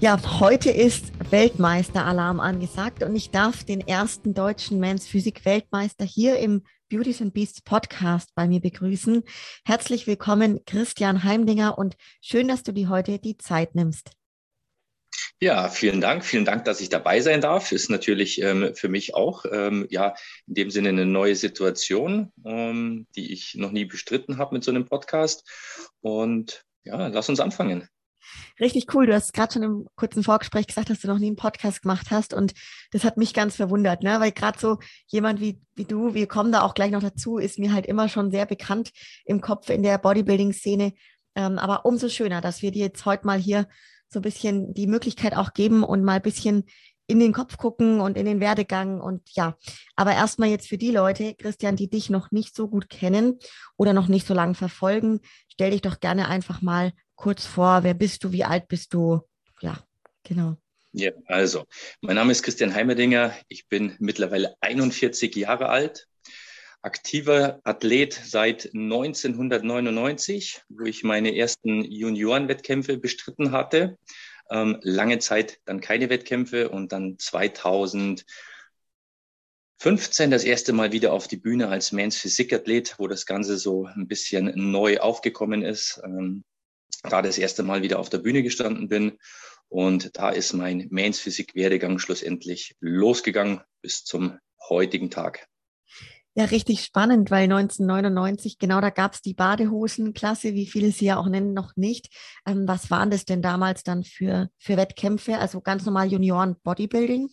Ja, heute ist Weltmeisteralarm angesagt und ich darf den ersten deutschen Men's Physik Weltmeister hier im Beauties and Beasts Podcast bei mir begrüßen. Herzlich willkommen, Christian Heimdinger, und schön, dass du dir heute die Zeit nimmst. Ja, vielen Dank. Vielen Dank, dass ich dabei sein darf. Ist natürlich ähm, für mich auch ähm, ja in dem Sinne eine neue Situation, ähm, die ich noch nie bestritten habe mit so einem Podcast. Und ja, lass uns anfangen. Richtig cool. Du hast gerade schon im kurzen Vorgespräch gesagt, dass du noch nie einen Podcast gemacht hast. Und das hat mich ganz verwundert, ne? weil gerade so jemand wie, wie du, wir kommen da auch gleich noch dazu, ist mir halt immer schon sehr bekannt im Kopf in der Bodybuilding-Szene. Ähm, aber umso schöner, dass wir dir jetzt heute mal hier so ein bisschen die Möglichkeit auch geben und mal ein bisschen in den Kopf gucken und in den Werdegang und ja, aber erstmal jetzt für die Leute, Christian, die dich noch nicht so gut kennen oder noch nicht so lange verfolgen, stell dich doch gerne einfach mal kurz vor. Wer bist du? Wie alt bist du? Ja, genau. Ja, also, mein Name ist Christian Heimerdinger. Ich bin mittlerweile 41 Jahre alt, aktiver Athlet seit 1999, wo ich meine ersten Juniorenwettkämpfe bestritten hatte. Ähm, lange Zeit dann keine Wettkämpfe und dann 2015 das erste Mal wieder auf die Bühne als Mans Physikathlet, wo das Ganze so ein bisschen neu aufgekommen ist. Ähm, da das erste Mal wieder auf der Bühne gestanden bin. Und da ist mein Mains Physik Werdegang schlussendlich losgegangen bis zum heutigen Tag. Ja, richtig spannend, weil 1999, genau da gab es die Badehosenklasse, wie viele sie ja auch nennen, noch nicht. Ähm, was waren das denn damals dann für, für Wettkämpfe? Also ganz normal Junioren Bodybuilding?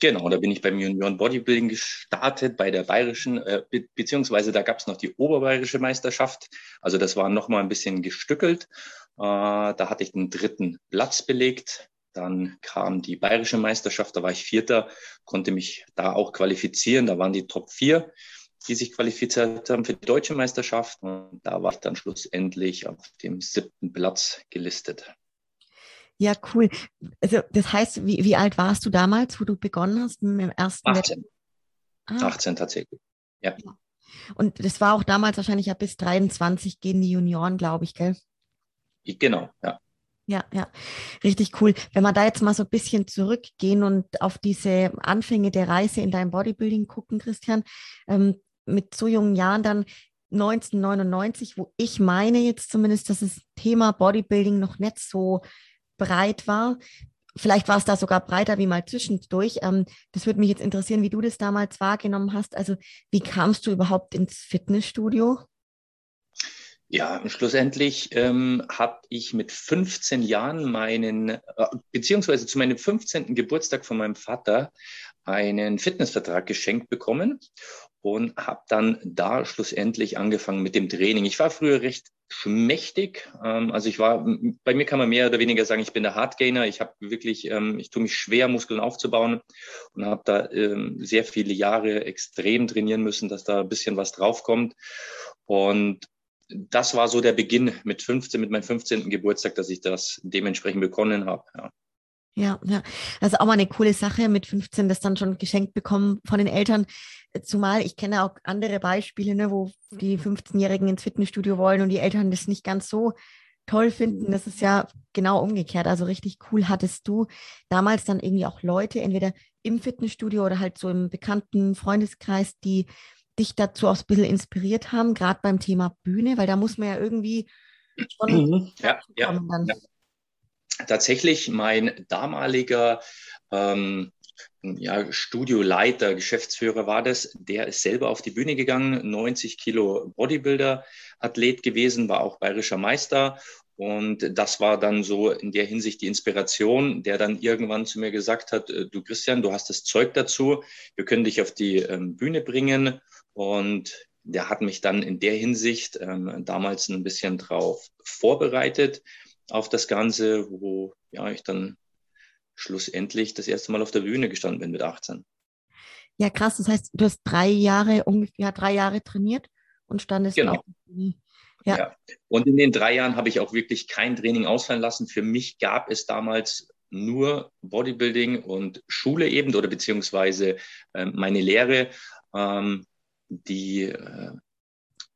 Genau, da bin ich beim Junioren Bodybuilding gestartet, bei der bayerischen, äh, be beziehungsweise da gab es noch die oberbayerische Meisterschaft. Also das war nochmal ein bisschen gestückelt. Äh, da hatte ich den dritten Platz belegt. Dann kam die bayerische Meisterschaft, da war ich Vierter, konnte mich da auch qualifizieren. Da waren die Top 4, die sich qualifiziert haben für die deutsche Meisterschaft. Und da war ich dann schlussendlich auf dem siebten Platz gelistet. Ja, cool. Also das heißt, wie, wie alt warst du damals, wo du begonnen hast mit dem ersten 18. Ah. 18 tatsächlich. Ja. Und das war auch damals wahrscheinlich ja bis 23 gehen die Junioren, glaube ich, gell? Genau, ja. Ja, ja, richtig cool. Wenn wir da jetzt mal so ein bisschen zurückgehen und auf diese Anfänge der Reise in deinem Bodybuilding gucken, Christian, ähm, mit so jungen Jahren dann 1999, wo ich meine jetzt zumindest, dass das Thema Bodybuilding noch nicht so breit war. Vielleicht war es da sogar breiter wie mal zwischendurch. Ähm, das würde mich jetzt interessieren, wie du das damals wahrgenommen hast. Also wie kamst du überhaupt ins Fitnessstudio? Ja, schlussendlich ähm, habe ich mit 15 Jahren meinen, äh, beziehungsweise zu meinem 15. Geburtstag von meinem Vater einen Fitnessvertrag geschenkt bekommen und habe dann da schlussendlich angefangen mit dem Training. Ich war früher recht schmächtig, ähm, also ich war, bei mir kann man mehr oder weniger sagen, ich bin der Hardgainer. Ich habe wirklich, ähm, ich tue mich schwer, Muskeln aufzubauen und habe da ähm, sehr viele Jahre extrem trainieren müssen, dass da ein bisschen was draufkommt. Und das war so der Beginn mit 15, mit meinem 15. Geburtstag, dass ich das dementsprechend begonnen habe. Ja. Ja, ja. Also auch mal eine coole Sache mit 15, das dann schon geschenkt bekommen von den Eltern. Zumal ich kenne auch andere Beispiele, ne, wo die 15-Jährigen ins Fitnessstudio wollen und die Eltern das nicht ganz so toll finden. Das ist ja genau umgekehrt. Also richtig cool. Hattest du damals dann irgendwie auch Leute, entweder im Fitnessstudio oder halt so im bekannten Freundeskreis, die dich dazu auch ein bisschen inspiriert haben, gerade beim Thema Bühne, weil da muss man ja irgendwie schon mhm. ja, ja, ja, Tatsächlich mein damaliger ähm, ja, Studioleiter, Geschäftsführer war das, der ist selber auf die Bühne gegangen, 90 Kilo Bodybuilder-Athlet gewesen, war auch bayerischer Meister. Und das war dann so in der Hinsicht die Inspiration, der dann irgendwann zu mir gesagt hat, äh, du Christian, du hast das Zeug dazu, wir können dich auf die ähm, Bühne bringen und der hat mich dann in der Hinsicht ähm, damals ein bisschen drauf vorbereitet auf das Ganze, wo ja ich dann schlussendlich das erste Mal auf der Bühne gestanden bin mit 18. Ja, krass. Das heißt, du hast drei Jahre, ungefähr drei Jahre trainiert und standest genau. Ja. ja. Und in den drei Jahren habe ich auch wirklich kein Training ausfallen lassen. Für mich gab es damals nur Bodybuilding und Schule eben oder beziehungsweise äh, meine Lehre, ähm, die äh,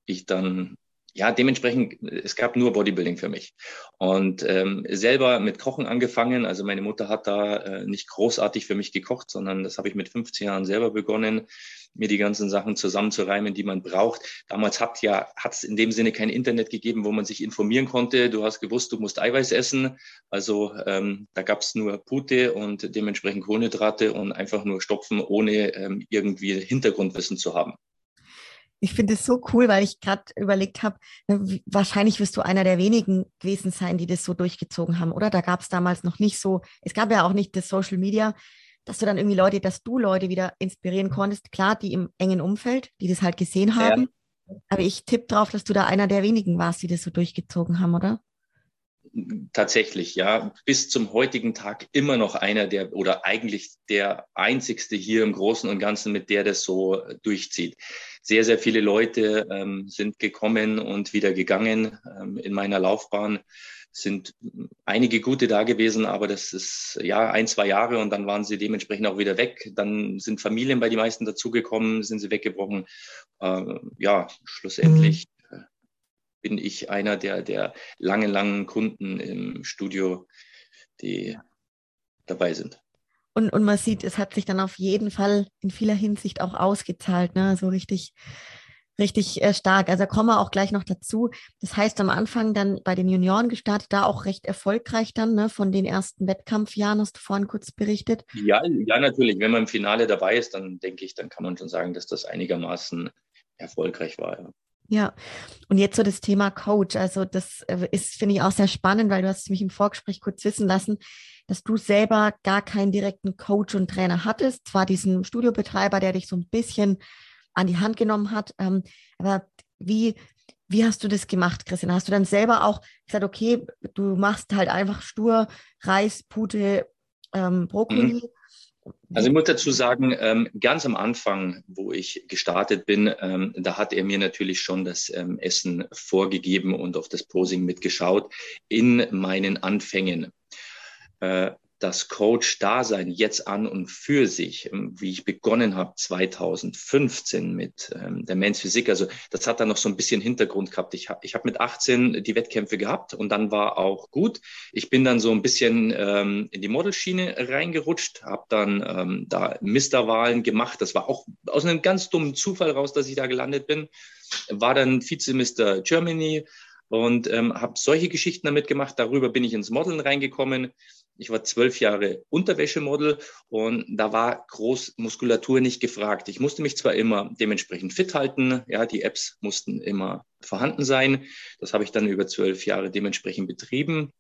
ich dann ja, dementsprechend, es gab nur Bodybuilding für mich. Und ähm, selber mit Kochen angefangen. Also meine Mutter hat da äh, nicht großartig für mich gekocht, sondern das habe ich mit 15 Jahren selber begonnen, mir die ganzen Sachen zusammenzureimen, die man braucht. Damals hat ja hat es in dem Sinne kein Internet gegeben, wo man sich informieren konnte. Du hast gewusst, du musst Eiweiß essen. Also ähm, da gab es nur Pute und dementsprechend Kohlenhydrate und einfach nur stopfen, ohne ähm, irgendwie Hintergrundwissen zu haben. Ich finde es so cool, weil ich gerade überlegt habe, wahrscheinlich wirst du einer der wenigen gewesen sein, die das so durchgezogen haben, oder? Da gab es damals noch nicht so, es gab ja auch nicht das Social Media, dass du dann irgendwie Leute, dass du Leute wieder inspirieren konntest. Klar, die im engen Umfeld, die das halt gesehen haben. Ja. Aber ich tippe drauf, dass du da einer der wenigen warst, die das so durchgezogen haben, oder? Tatsächlich, ja, bis zum heutigen Tag immer noch einer der oder eigentlich der einzigste hier im Großen und Ganzen, mit der das so durchzieht. Sehr, sehr viele Leute ähm, sind gekommen und wieder gegangen ähm, in meiner Laufbahn. Sind einige gute da gewesen, aber das ist ja ein, zwei Jahre und dann waren sie dementsprechend auch wieder weg. Dann sind Familien bei den meisten dazugekommen, sind sie weggebrochen. Äh, ja, schlussendlich bin ich einer der, der langen, langen Kunden im Studio, die dabei sind. Und, und man sieht, es hat sich dann auf jeden Fall in vieler Hinsicht auch ausgezahlt, ne? so richtig, richtig äh, stark. Also kommen wir auch gleich noch dazu. Das heißt, am Anfang dann bei den Junioren gestartet, da auch recht erfolgreich dann, ne? von den ersten Wettkampfjahren, hast du vorhin kurz berichtet. Ja, ja, natürlich. Wenn man im Finale dabei ist, dann denke ich, dann kann man schon sagen, dass das einigermaßen erfolgreich war. Ja. Ja, und jetzt so das Thema Coach. Also das äh, ist, finde ich, auch sehr spannend, weil du hast mich im Vorgespräch kurz wissen lassen, dass du selber gar keinen direkten Coach und Trainer hattest. Zwar diesen Studiobetreiber, der dich so ein bisschen an die Hand genommen hat, ähm, aber wie, wie hast du das gemacht, Christian? Hast du dann selber auch gesagt, okay, du machst halt einfach stur Reis, Pute, ähm, Brokkoli mhm. Also ich muss dazu sagen, ähm, ganz am Anfang, wo ich gestartet bin, ähm, da hat er mir natürlich schon das ähm, Essen vorgegeben und auf das Posing mitgeschaut in meinen Anfängen. Das Coach-Dasein jetzt an und für sich, ähm, wie ich begonnen habe 2015 mit ähm, der Men's Physik, also das hat dann noch so ein bisschen Hintergrund gehabt. Ich habe ich hab mit 18 die Wettkämpfe gehabt und dann war auch gut. Ich bin dann so ein bisschen ähm, in die Modelschiene reingerutscht, habe dann ähm, da Misterwahlen gemacht. Das war auch aus einem ganz dummen Zufall raus, dass ich da gelandet bin. War dann Vize-Mister Germany und ähm, habe solche Geschichten damit gemacht. Darüber bin ich ins Modeln reingekommen ich war zwölf Jahre Unterwäschemodel und da war Großmuskulatur nicht gefragt. Ich musste mich zwar immer dementsprechend fit halten, ja, die Apps mussten immer vorhanden sein. Das habe ich dann über zwölf Jahre dementsprechend betrieben.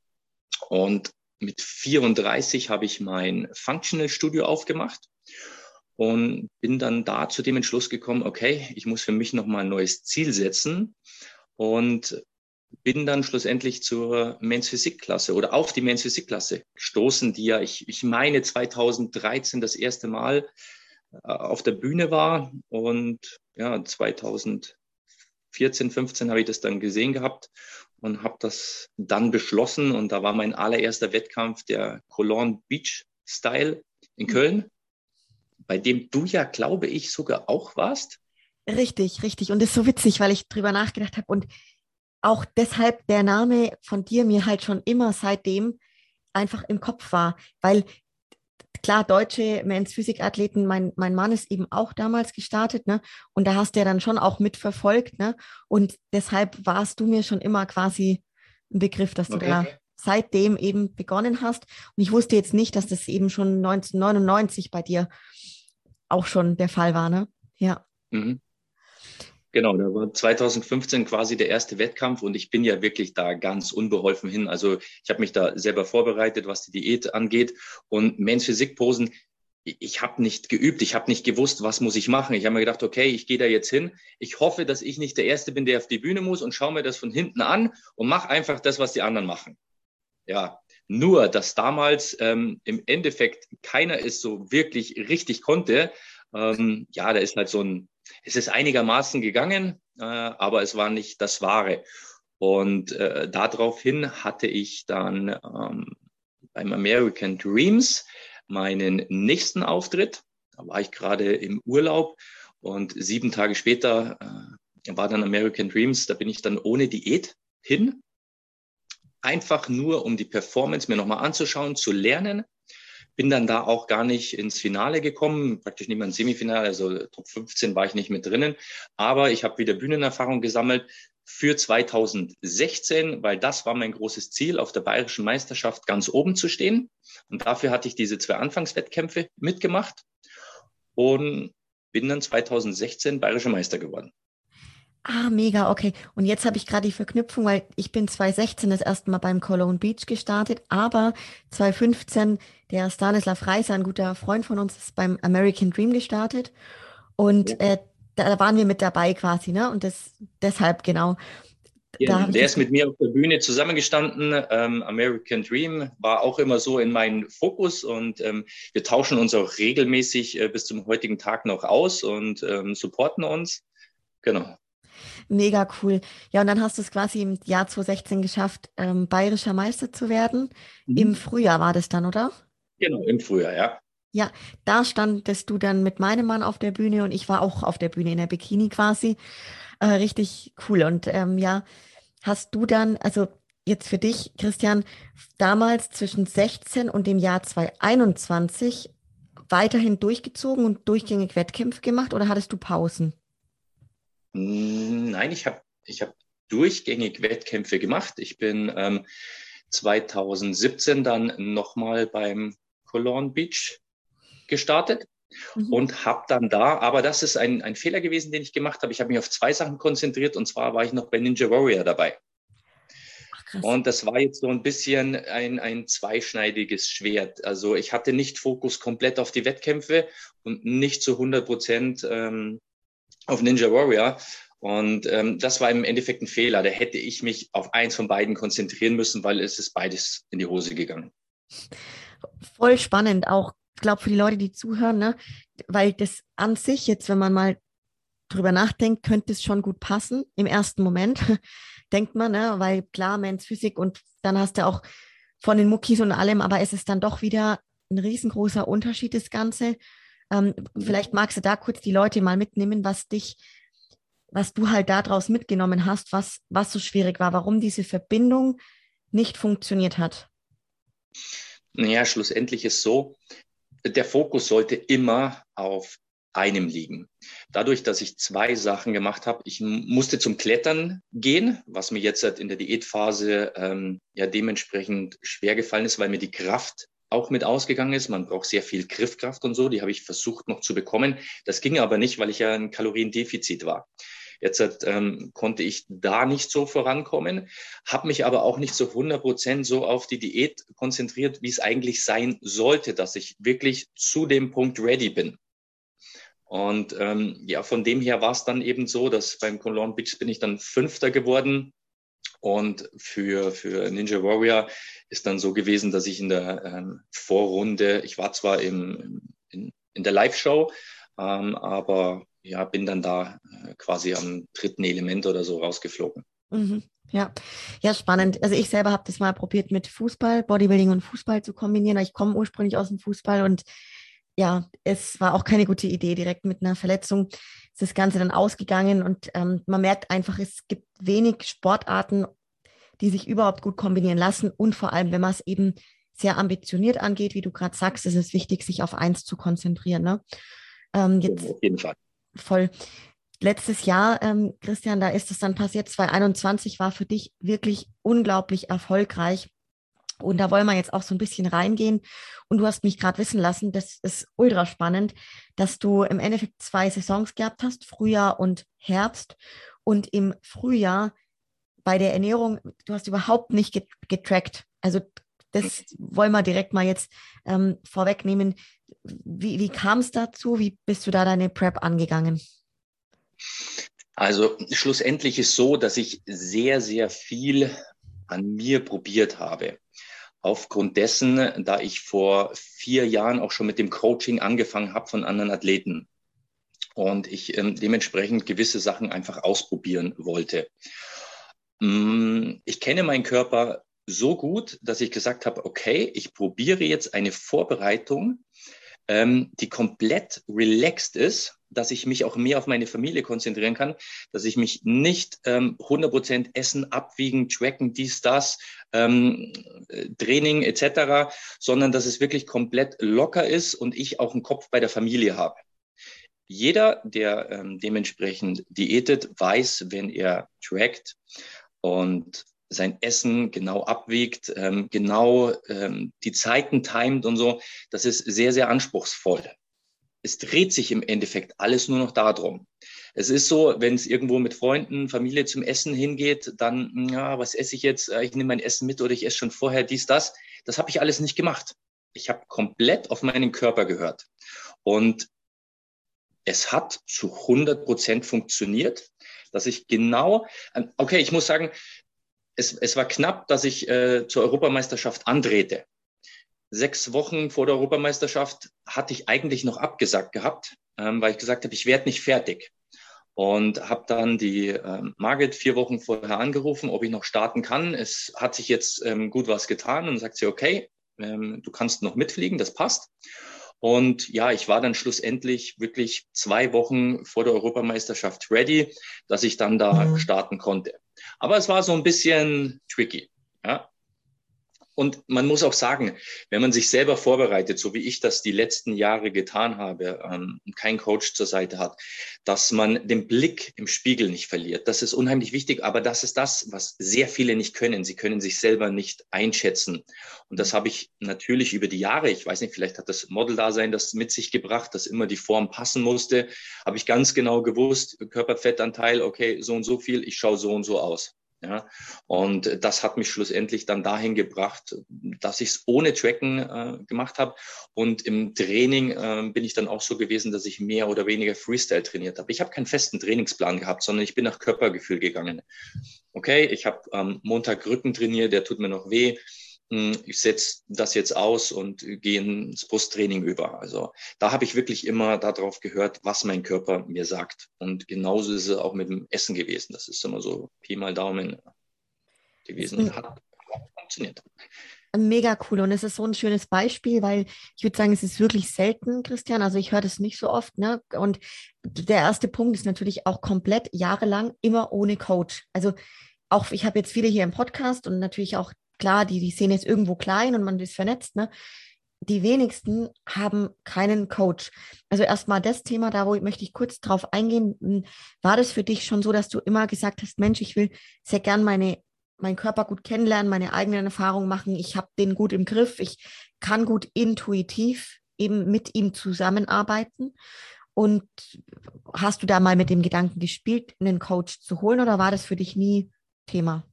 Und mit 34 habe ich mein Functional Studio aufgemacht und bin dann da zu dem Entschluss gekommen, okay, ich muss für mich nochmal ein neues Ziel setzen und bin dann schlussendlich zur Men's Physik Klasse oder auf die Men's Physik Klasse gestoßen, die ja, ich, ich meine 2013 das erste Mal äh, auf der Bühne war und ja, 2014, 15 habe ich das dann gesehen gehabt und habe das dann beschlossen und da war mein allererster Wettkampf der Cologne Beach Style in mhm. Köln, bei dem du ja, glaube ich, sogar auch warst. Richtig, richtig. Und das ist so witzig, weil ich drüber nachgedacht habe und auch deshalb der Name von dir mir halt schon immer seitdem einfach im Kopf war, weil klar, deutsche Men's Physikathleten, mein, mein Mann ist eben auch damals gestartet, ne? Und da hast du ja dann schon auch mitverfolgt, ne? Und deshalb warst du mir schon immer quasi ein Begriff, dass du okay. da seitdem eben begonnen hast. Und ich wusste jetzt nicht, dass das eben schon 1999 bei dir auch schon der Fall war, ne? Ja. Mhm. Genau, da war 2015 quasi der erste Wettkampf und ich bin ja wirklich da ganz unbeholfen hin. Also ich habe mich da selber vorbereitet, was die Diät angeht und Men's Physikposen. Ich habe nicht geübt, ich habe nicht gewusst, was muss ich machen. Ich habe mir gedacht, okay, ich gehe da jetzt hin. Ich hoffe, dass ich nicht der Erste bin, der auf die Bühne muss und schaue mir das von hinten an und mache einfach das, was die anderen machen. Ja, Nur, dass damals ähm, im Endeffekt keiner es so wirklich richtig konnte. Ähm, ja, da ist halt so ein, es ist einigermaßen gegangen, äh, aber es war nicht das Wahre. Und äh, daraufhin hatte ich dann ähm, beim American Dreams meinen nächsten Auftritt. Da war ich gerade im Urlaub und sieben Tage später äh, war dann American Dreams. Da bin ich dann ohne Diät hin einfach nur, um die Performance mir nochmal anzuschauen, zu lernen. Bin dann da auch gar nicht ins Finale gekommen, praktisch nicht mal ins Semifinale, also Top 15 war ich nicht mit drinnen. Aber ich habe wieder Bühnenerfahrung gesammelt für 2016, weil das war mein großes Ziel, auf der bayerischen Meisterschaft ganz oben zu stehen. Und dafür hatte ich diese zwei Anfangswettkämpfe mitgemacht und bin dann 2016 bayerischer Meister geworden. Ah, mega, okay. Und jetzt habe ich gerade die Verknüpfung, weil ich bin 2016 das erste Mal beim Cologne Beach gestartet, aber 2015 der Stanislav Reiser, ein guter Freund von uns, ist beim American Dream gestartet. Und ja. äh, da waren wir mit dabei quasi, ne? Und das deshalb genau. Ja, der ist mit mir auf der Bühne zusammengestanden. Ähm, American Dream war auch immer so in meinem Fokus und ähm, wir tauschen uns auch regelmäßig äh, bis zum heutigen Tag noch aus und ähm, supporten uns. Genau. Mega cool. Ja, und dann hast du es quasi im Jahr 2016 geschafft, ähm, bayerischer Meister zu werden. Mhm. Im Frühjahr war das dann, oder? Genau, im Frühjahr, ja. Ja, da standest du dann mit meinem Mann auf der Bühne und ich war auch auf der Bühne in der Bikini quasi. Äh, richtig cool. Und ähm, ja, hast du dann, also jetzt für dich, Christian, damals zwischen 16 und dem Jahr 2021 weiterhin durchgezogen und durchgängig Wettkämpfe gemacht oder hattest du Pausen? Hm, nein, ich habe ich hab durchgängig Wettkämpfe gemacht. Ich bin ähm, 2017 dann nochmal beim Cologne Beach gestartet mhm. und habe dann da, aber das ist ein, ein Fehler gewesen, den ich gemacht habe. Ich habe mich auf zwei Sachen konzentriert und zwar war ich noch bei Ninja Warrior dabei. Ach, und das war jetzt so ein bisschen ein, ein zweischneidiges Schwert. Also ich hatte nicht Fokus komplett auf die Wettkämpfe und nicht zu 100 Prozent ähm, auf Ninja Warrior. Und ähm, das war im Endeffekt ein Fehler. Da hätte ich mich auf eins von beiden konzentrieren müssen, weil es ist beides in die Hose gegangen. Voll spannend, auch, glaube für die Leute, die zuhören, ne? weil das an sich jetzt, wenn man mal drüber nachdenkt, könnte es schon gut passen. Im ersten Moment denkt man, ne? weil klar, Men's Physik und dann hast du auch von den Muckis und allem, aber es ist dann doch wieder ein riesengroßer Unterschied, das Ganze. Ähm, vielleicht magst du da kurz die Leute mal mitnehmen, was dich, was du halt daraus mitgenommen hast, was, was so schwierig war, warum diese Verbindung nicht funktioniert hat. Naja, schlussendlich ist so, der Fokus sollte immer auf einem liegen. Dadurch, dass ich zwei Sachen gemacht habe, ich musste zum Klettern gehen, was mir jetzt in der Diätphase ähm, ja dementsprechend schwer gefallen ist, weil mir die Kraft auch mit ausgegangen ist. Man braucht sehr viel Griffkraft und so. Die habe ich versucht noch zu bekommen. Das ging aber nicht, weil ich ja ein Kaloriendefizit war. Jetzt ähm, konnte ich da nicht so vorankommen, habe mich aber auch nicht zu 100 Prozent so auf die Diät konzentriert, wie es eigentlich sein sollte, dass ich wirklich zu dem Punkt ready bin. Und ähm, ja, von dem her war es dann eben so, dass beim Cologne Beach bin ich dann Fünfter geworden und für, für Ninja Warrior ist dann so gewesen, dass ich in der ähm, Vorrunde, ich war zwar im, in, in der Live-Show, ähm, aber ja, bin dann da äh, quasi am dritten Element oder so rausgeflogen. Mhm. Ja, ja, spannend. Also ich selber habe das mal probiert mit Fußball, Bodybuilding und Fußball zu kombinieren. Ich komme ursprünglich aus dem Fußball und ja, es war auch keine gute Idee, direkt mit einer Verletzung ist das Ganze dann ausgegangen und ähm, man merkt einfach, es gibt wenig Sportarten, die sich überhaupt gut kombinieren lassen und vor allem, wenn man es eben sehr ambitioniert angeht, wie du gerade sagst, ist es wichtig, sich auf eins zu konzentrieren. Ne? Ähm, jetzt auf jeden Fall. Voll. Letztes Jahr, ähm, Christian, da ist es dann passiert, 2021 war für dich wirklich unglaublich erfolgreich. Und da wollen wir jetzt auch so ein bisschen reingehen. Und du hast mich gerade wissen lassen, das ist ultra spannend, dass du im Endeffekt zwei Saisons gehabt hast, Frühjahr und Herbst. Und im Frühjahr bei der Ernährung, du hast überhaupt nicht getrackt. Also das wollen wir direkt mal jetzt ähm, vorwegnehmen. Wie, wie kam es dazu? Wie bist du da deine Prep angegangen? Also schlussendlich ist so, dass ich sehr, sehr viel an mir probiert habe. Aufgrund dessen, da ich vor vier Jahren auch schon mit dem Coaching angefangen habe von anderen Athleten und ich ähm, dementsprechend gewisse Sachen einfach ausprobieren wollte. Mm, ich kenne meinen Körper so gut, dass ich gesagt habe, okay, ich probiere jetzt eine Vorbereitung, ähm, die komplett relaxed ist, dass ich mich auch mehr auf meine Familie konzentrieren kann, dass ich mich nicht ähm, 100% essen, abwiegen, tracken, dies, das, ähm, Training etc., sondern dass es wirklich komplett locker ist und ich auch einen Kopf bei der Familie habe. Jeder, der ähm, dementsprechend diätet, weiß, wenn er trackt und sein Essen genau abwiegt, ähm, genau ähm, die Zeiten timet und so, das ist sehr, sehr anspruchsvoll. Es dreht sich im Endeffekt alles nur noch darum. Es ist so, wenn es irgendwo mit Freunden, Familie zum Essen hingeht, dann, ja, was esse ich jetzt? Äh, ich nehme mein Essen mit oder ich esse schon vorher dies, das. Das habe ich alles nicht gemacht. Ich habe komplett auf meinen Körper gehört. Und es hat zu 100 Prozent funktioniert, dass ich genau, ähm, okay, ich muss sagen, es, es war knapp, dass ich äh, zur Europameisterschaft andrehte. Sechs Wochen vor der Europameisterschaft hatte ich eigentlich noch abgesagt gehabt, ähm, weil ich gesagt habe, ich werde nicht fertig. Und habe dann die ähm, Margit vier Wochen vorher angerufen, ob ich noch starten kann. Es hat sich jetzt ähm, gut was getan und sagt sie, okay, ähm, du kannst noch mitfliegen, das passt. Und ja, ich war dann schlussendlich wirklich zwei Wochen vor der Europameisterschaft ready, dass ich dann da mhm. starten konnte. Aber es war so ein bisschen tricky. Ja? Und man muss auch sagen, wenn man sich selber vorbereitet, so wie ich das die letzten Jahre getan habe, ähm, kein Coach zur Seite hat, dass man den Blick im Spiegel nicht verliert. Das ist unheimlich wichtig, aber das ist das, was sehr viele nicht können. Sie können sich selber nicht einschätzen. Und das habe ich natürlich über die Jahre, ich weiß nicht, vielleicht hat das Model-Dasein das mit sich gebracht, dass immer die Form passen musste, habe ich ganz genau gewusst, Körperfettanteil, okay, so und so viel, ich schaue so und so aus. Ja, und das hat mich schlussendlich dann dahin gebracht, dass ich es ohne Tracken äh, gemacht habe. Und im Training äh, bin ich dann auch so gewesen, dass ich mehr oder weniger Freestyle trainiert habe. Ich habe keinen festen Trainingsplan gehabt, sondern ich bin nach Körpergefühl gegangen. Okay, ich habe ähm, Montag Rücken trainiert, der tut mir noch weh. Hm, ich setze das jetzt aus und gehe ins Brusttraining über. Also da habe ich wirklich immer darauf gehört, was mein Körper mir sagt. Und genauso ist es auch mit dem Essen gewesen. Das ist immer so Pi mal Daumen gewesen. Hat funktioniert. Mega cool. Und es ist so ein schönes Beispiel, weil ich würde sagen, es ist wirklich selten, Christian. Also ich höre das nicht so oft. Ne? Und der erste Punkt ist natürlich auch komplett jahrelang immer ohne Coach. Also auch, ich habe jetzt viele hier im Podcast und natürlich auch klar, die, die Szene ist irgendwo klein und man ist vernetzt, ne? Die wenigsten haben keinen Coach. Also erstmal das Thema, da möchte ich kurz drauf eingehen. Hm, war das für dich schon so, dass du immer gesagt hast, Mensch, ich will sehr gern meine, meinen Körper gut kennenlernen, meine eigenen Erfahrungen machen, ich habe den gut im Griff, ich kann gut intuitiv eben mit ihm zusammenarbeiten. Und hast du da mal mit dem Gedanken gespielt, einen Coach zu holen oder war das für dich nie Thema?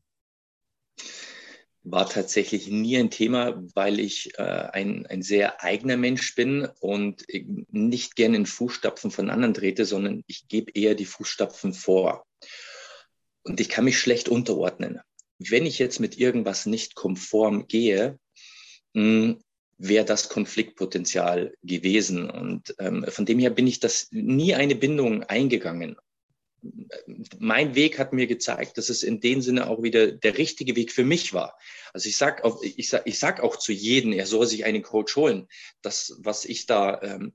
War tatsächlich nie ein Thema, weil ich äh, ein, ein sehr eigener Mensch bin und nicht gerne in Fußstapfen von anderen trete, sondern ich gebe eher die Fußstapfen vor. Und ich kann mich schlecht unterordnen. Wenn ich jetzt mit irgendwas nicht konform gehe, hm, wäre das Konfliktpotenzial gewesen. Und ähm, von dem her bin ich das nie eine Bindung eingegangen mein Weg hat mir gezeigt, dass es in dem Sinne auch wieder der richtige Weg für mich war. Also ich sag auch, ich sag, ich sag auch zu jedem, er soll sich einen Coach holen. Das, was ich da ähm,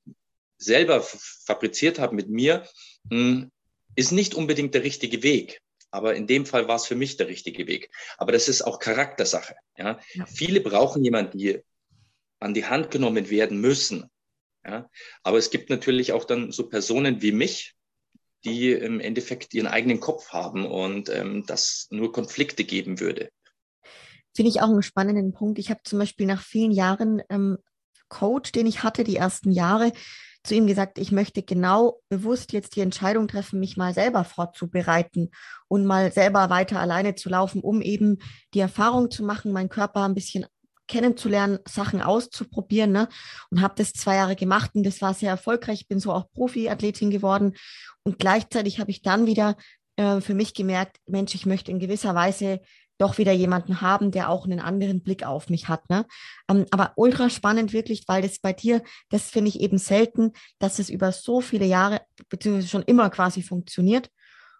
selber fabriziert habe mit mir, mh, hm, ist nicht unbedingt der richtige Weg. Aber in dem Fall war es für mich der richtige Weg. Aber das ist auch Charaktersache. Ja? ja. Viele brauchen jemanden, die an die Hand genommen werden müssen. Ja? Aber es gibt natürlich auch dann so Personen wie mich, die im Endeffekt ihren eigenen Kopf haben und ähm, das nur Konflikte geben würde. Finde ich auch einen spannenden Punkt. Ich habe zum Beispiel nach vielen Jahren ähm, Coach, den ich hatte, die ersten Jahre, zu ihm gesagt, ich möchte genau bewusst jetzt die Entscheidung treffen, mich mal selber vorzubereiten und mal selber weiter alleine zu laufen, um eben die Erfahrung zu machen, meinen Körper ein bisschen kennenzulernen, Sachen auszuprobieren. Ne? Und habe das zwei Jahre gemacht und das war sehr erfolgreich. Ich bin so auch Profiathletin geworden und gleichzeitig habe ich dann wieder äh, für mich gemerkt, Mensch, ich möchte in gewisser Weise doch wieder jemanden haben, der auch einen anderen Blick auf mich hat. Ne? Ähm, aber ultra spannend wirklich, weil das bei dir, das finde ich eben selten, dass es über so viele Jahre, beziehungsweise schon immer quasi funktioniert.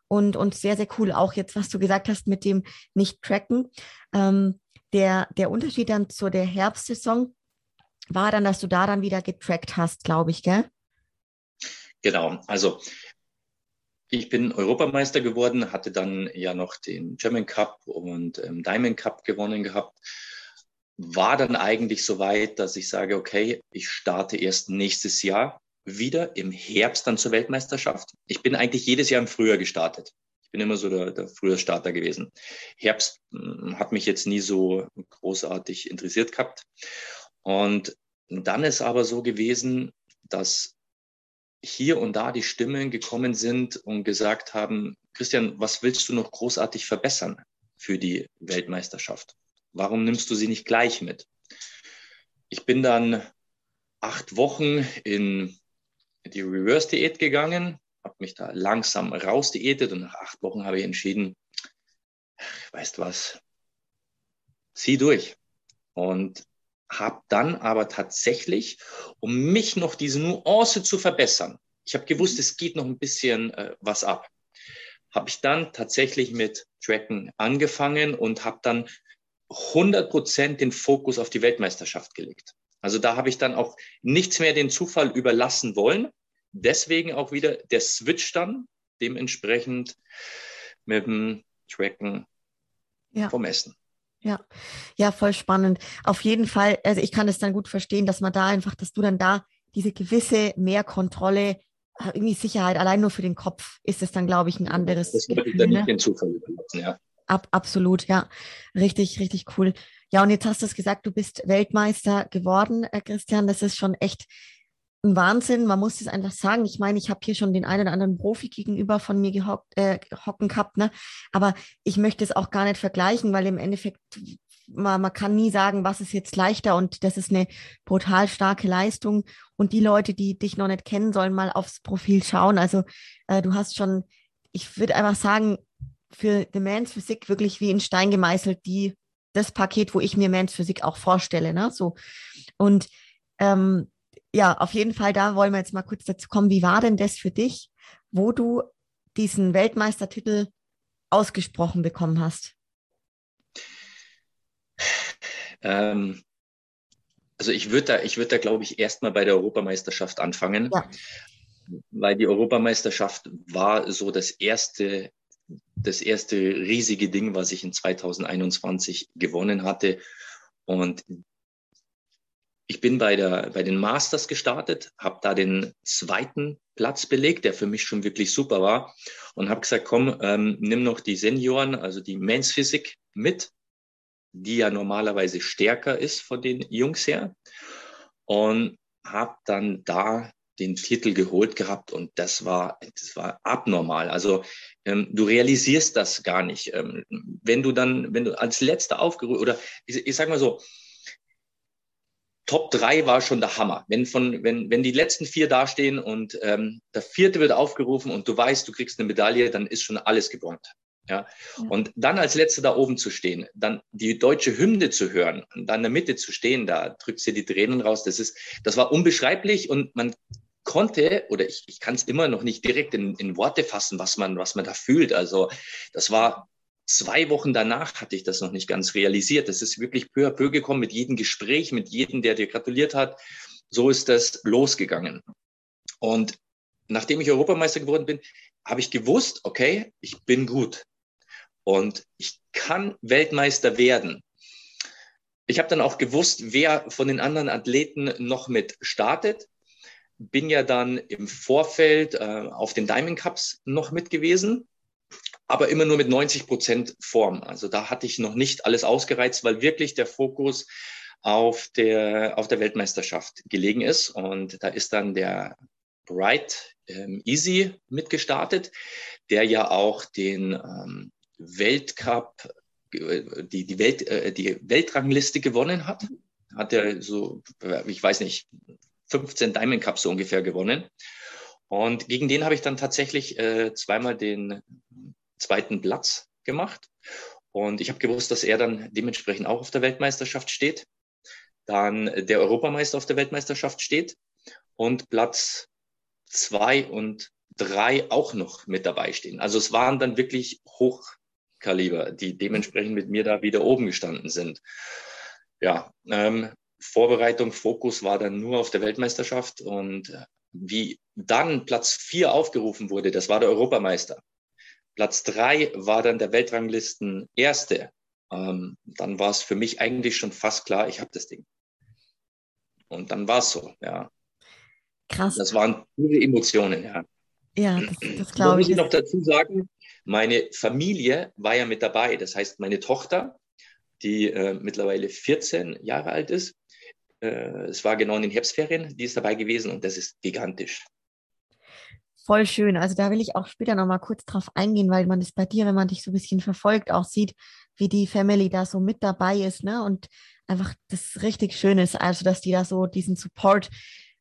Und, und sehr, sehr cool. Auch jetzt, was du gesagt hast mit dem Nicht-Tracken. Ähm, der, der Unterschied dann zu der Herbstsaison war dann, dass du da dann wieder getrackt hast, glaube ich, gell? Genau. Also ich bin Europameister geworden, hatte dann ja noch den German Cup und ähm, Diamond Cup gewonnen gehabt. War dann eigentlich so weit, dass ich sage, okay, ich starte erst nächstes Jahr wieder im Herbst dann zur Weltmeisterschaft. Ich bin eigentlich jedes Jahr im Frühjahr gestartet. Bin immer so der, der frühe Starter gewesen. Herbst hm, hat mich jetzt nie so großartig interessiert gehabt. Und dann ist aber so gewesen, dass hier und da die Stimmen gekommen sind und gesagt haben, Christian, was willst du noch großartig verbessern für die Weltmeisterschaft? Warum nimmst du sie nicht gleich mit? Ich bin dann acht Wochen in die Reverse-Diät gegangen, habe mich da langsam rausdiätet und nach acht Wochen habe ich entschieden, weißt was, zieh durch. Und habe dann aber tatsächlich, um mich noch diese Nuance zu verbessern, ich habe gewusst, es geht noch ein bisschen äh, was ab, habe ich dann tatsächlich mit Tracken angefangen und habe dann 100 Prozent den Fokus auf die Weltmeisterschaft gelegt. Also da habe ich dann auch nichts mehr den Zufall überlassen wollen. Deswegen auch wieder der Switch dann dementsprechend mit dem Tracken ja. vom Essen. Ja, ja, voll spannend. Auf jeden Fall, also ich kann es dann gut verstehen, dass man da einfach, dass du dann da diese gewisse Mehrkontrolle, äh, irgendwie Sicherheit, allein nur für den Kopf ist es dann, glaube ich, ein anderes. Das würde ich dann nicht ne? den Zufall überlassen, ja. Ab, absolut, ja. Richtig, richtig cool. Ja, und jetzt hast du es gesagt, du bist Weltmeister geworden, äh, Christian. Das ist schon echt ein Wahnsinn. Man muss es einfach sagen. Ich meine, ich habe hier schon den einen oder anderen Profi gegenüber von mir gehockt, äh, hocken gehabt, ne? Aber ich möchte es auch gar nicht vergleichen, weil im Endeffekt man, man kann nie sagen, was ist jetzt leichter und das ist eine brutal starke Leistung. Und die Leute, die dich noch nicht kennen, sollen mal aufs Profil schauen. Also äh, du hast schon, ich würde einfach sagen, für The Man's Physik wirklich wie in Stein gemeißelt, die das Paket, wo ich mir Man's Physik auch vorstelle. Ne? So. Und ähm, ja, auf jeden Fall, da wollen wir jetzt mal kurz dazu kommen. Wie war denn das für dich, wo du diesen Weltmeistertitel ausgesprochen bekommen hast? Ähm, also ich würde da, ich würde da, glaube ich, erstmal bei der Europameisterschaft anfangen, ja. weil die Europameisterschaft war so das erste, das erste riesige Ding, was ich in 2021 gewonnen hatte. Und ich bin bei, der, bei den Masters gestartet, habe da den zweiten Platz belegt, der für mich schon wirklich super war und habe gesagt, komm, ähm, nimm noch die Senioren, also die Men's Physik mit, die ja normalerweise stärker ist von den Jungs her und habe dann da den Titel geholt gehabt und das war, das war abnormal. Also ähm, du realisierst das gar nicht. Ähm, wenn du dann, wenn du als letzter aufgerufen oder ich, ich sag mal so, Top 3 war schon der Hammer. Wenn, von, wenn, wenn die letzten vier dastehen und ähm, der vierte wird aufgerufen und du weißt, du kriegst eine Medaille, dann ist schon alles gebrannt. Ja? ja? Und dann als Letzter da oben zu stehen, dann die deutsche Hymne zu hören und dann in der Mitte zu stehen, da drückst du die Tränen raus. Das, ist, das war unbeschreiblich und man konnte, oder ich, ich kann es immer noch nicht direkt in, in Worte fassen, was man, was man da fühlt. Also das war zwei Wochen danach hatte ich das noch nicht ganz realisiert. Das ist wirklich peu à peu gekommen mit jedem Gespräch, mit jedem, der dir gratuliert hat. So ist das losgegangen. Und nachdem ich Europameister geworden bin, habe ich gewusst, okay, ich bin gut und ich kann Weltmeister werden. Ich habe dann auch gewusst, wer von den anderen Athleten noch mit startet. Bin ja dann im Vorfeld äh, auf den Diamond Cups noch mit gewesen aber immer nur mit 90 Prozent Form. Also da hatte ich noch nicht alles ausgereizt, weil wirklich der Fokus auf der, auf der Weltmeisterschaft gelegen ist. Und da ist dann der Bright ähm, Easy mitgestartet, der ja auch den ähm, Weltcup, äh, die, die, Welt, äh, die Weltrangliste gewonnen hat. Hat er so, ich weiß nicht, 15 Diamond Cups so ungefähr gewonnen. Und gegen den habe ich dann tatsächlich äh, zweimal den zweiten Platz gemacht. Und ich habe gewusst, dass er dann dementsprechend auch auf der Weltmeisterschaft steht. Dann der Europameister auf der Weltmeisterschaft steht und Platz zwei und drei auch noch mit dabei stehen. Also es waren dann wirklich Hochkaliber, die dementsprechend mit mir da wieder oben gestanden sind. Ja, ähm, Vorbereitung, Fokus war dann nur auf der Weltmeisterschaft und wie dann Platz vier aufgerufen wurde, das war der Europameister. Platz drei war dann der Weltranglisten Erste. Ähm, dann war es für mich eigentlich schon fast klar, ich habe das Ding. Und dann war es so, ja. Krass. Das waren pure Emotionen, ja. Ja, das, das glaube ich. muss ich noch dazu sagen, meine Familie war ja mit dabei. Das heißt, meine Tochter, die äh, mittlerweile 14 Jahre alt ist, äh, es war genau in den Herbstferien, die ist dabei gewesen und das ist gigantisch. Voll schön. Also da will ich auch später nochmal kurz drauf eingehen, weil man das bei dir, wenn man dich so ein bisschen verfolgt, auch sieht, wie die Family da so mit dabei ist, ne? Und einfach das richtig schön ist, also dass die da so diesen Support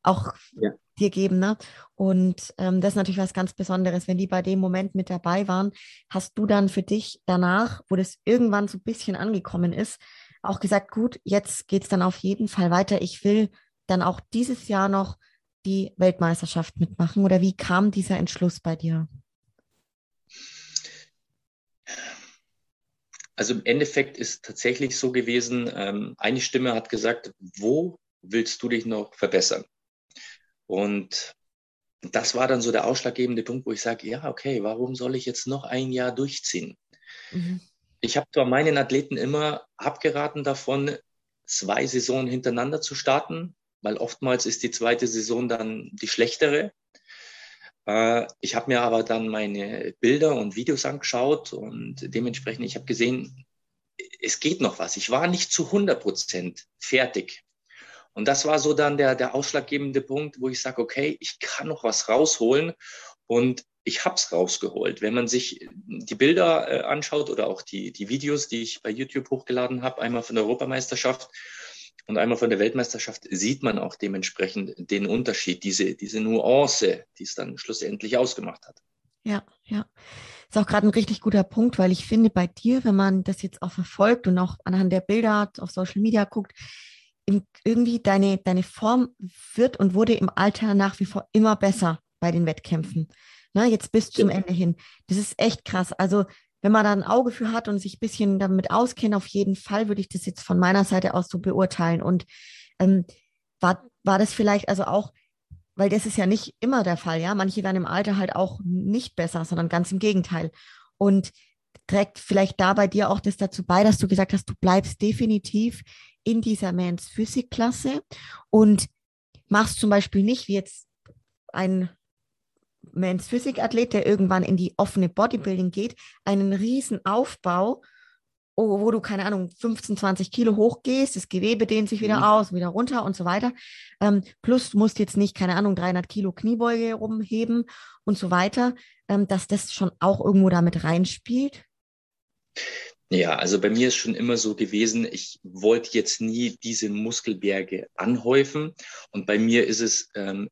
auch ja. dir geben, ne? Und ähm, das ist natürlich was ganz Besonderes, wenn die bei dem Moment mit dabei waren. Hast du dann für dich danach, wo das irgendwann so ein bisschen angekommen ist, auch gesagt, gut, jetzt geht es dann auf jeden Fall weiter. Ich will dann auch dieses Jahr noch die Weltmeisterschaft mitmachen? Oder wie kam dieser Entschluss bei dir? Also im Endeffekt ist tatsächlich so gewesen, ähm, eine Stimme hat gesagt, wo willst du dich noch verbessern? Und das war dann so der ausschlaggebende Punkt, wo ich sage, ja, okay, warum soll ich jetzt noch ein Jahr durchziehen? Mhm ich habe zwar meinen Athleten immer abgeraten davon, zwei Saisonen hintereinander zu starten, weil oftmals ist die zweite Saison dann die schlechtere. Äh, ich habe mir aber dann meine Bilder und Videos angeschaut und dementsprechend, ich habe gesehen, es geht noch was. Ich war nicht zu 100 Prozent fertig. Und das war so dann der, der ausschlaggebende Punkt, wo ich sage, okay, ich kann noch was rausholen. Und ich habe es rausgeholt. Wenn man sich die Bilder äh, anschaut oder auch die, die Videos, die ich bei YouTube hochgeladen habe, einmal von der Europameisterschaft und einmal von der Weltmeisterschaft, sieht man auch dementsprechend den Unterschied, diese, diese Nuance, die es dann schlussendlich ausgemacht hat. Ja, ja. Ist auch gerade ein richtig guter Punkt, weil ich finde, bei dir, wenn man das jetzt auch verfolgt und auch anhand der Bilder auf Social Media guckt, irgendwie deine, deine Form wird und wurde im Alter nach wie vor immer besser bei den Wettkämpfen. Na, jetzt bis zum Ende hin. Das ist echt krass. Also, wenn man da ein Auge für hat und sich ein bisschen damit auskennt, auf jeden Fall würde ich das jetzt von meiner Seite aus so beurteilen. Und ähm, war, war das vielleicht also auch, weil das ist ja nicht immer der Fall, ja. Manche werden im Alter halt auch nicht besser, sondern ganz im Gegenteil. Und trägt vielleicht da bei dir auch das dazu bei, dass du gesagt hast, du bleibst definitiv in dieser Mans Physik Klasse und machst zum Beispiel nicht wie jetzt ein Men's Physikathlet, der irgendwann in die offene Bodybuilding geht, einen riesen Aufbau, wo du, keine Ahnung, 15, 20 Kilo hochgehst, das Gewebe dehnt sich wieder mhm. aus, wieder runter und so weiter. Ähm, plus, du musst jetzt nicht, keine Ahnung, 300 Kilo Kniebeuge rumheben und so weiter, ähm, dass das schon auch irgendwo damit reinspielt? Ja, also bei mir ist schon immer so gewesen, ich wollte jetzt nie diese Muskelberge anhäufen. Und bei mir ist es ähm,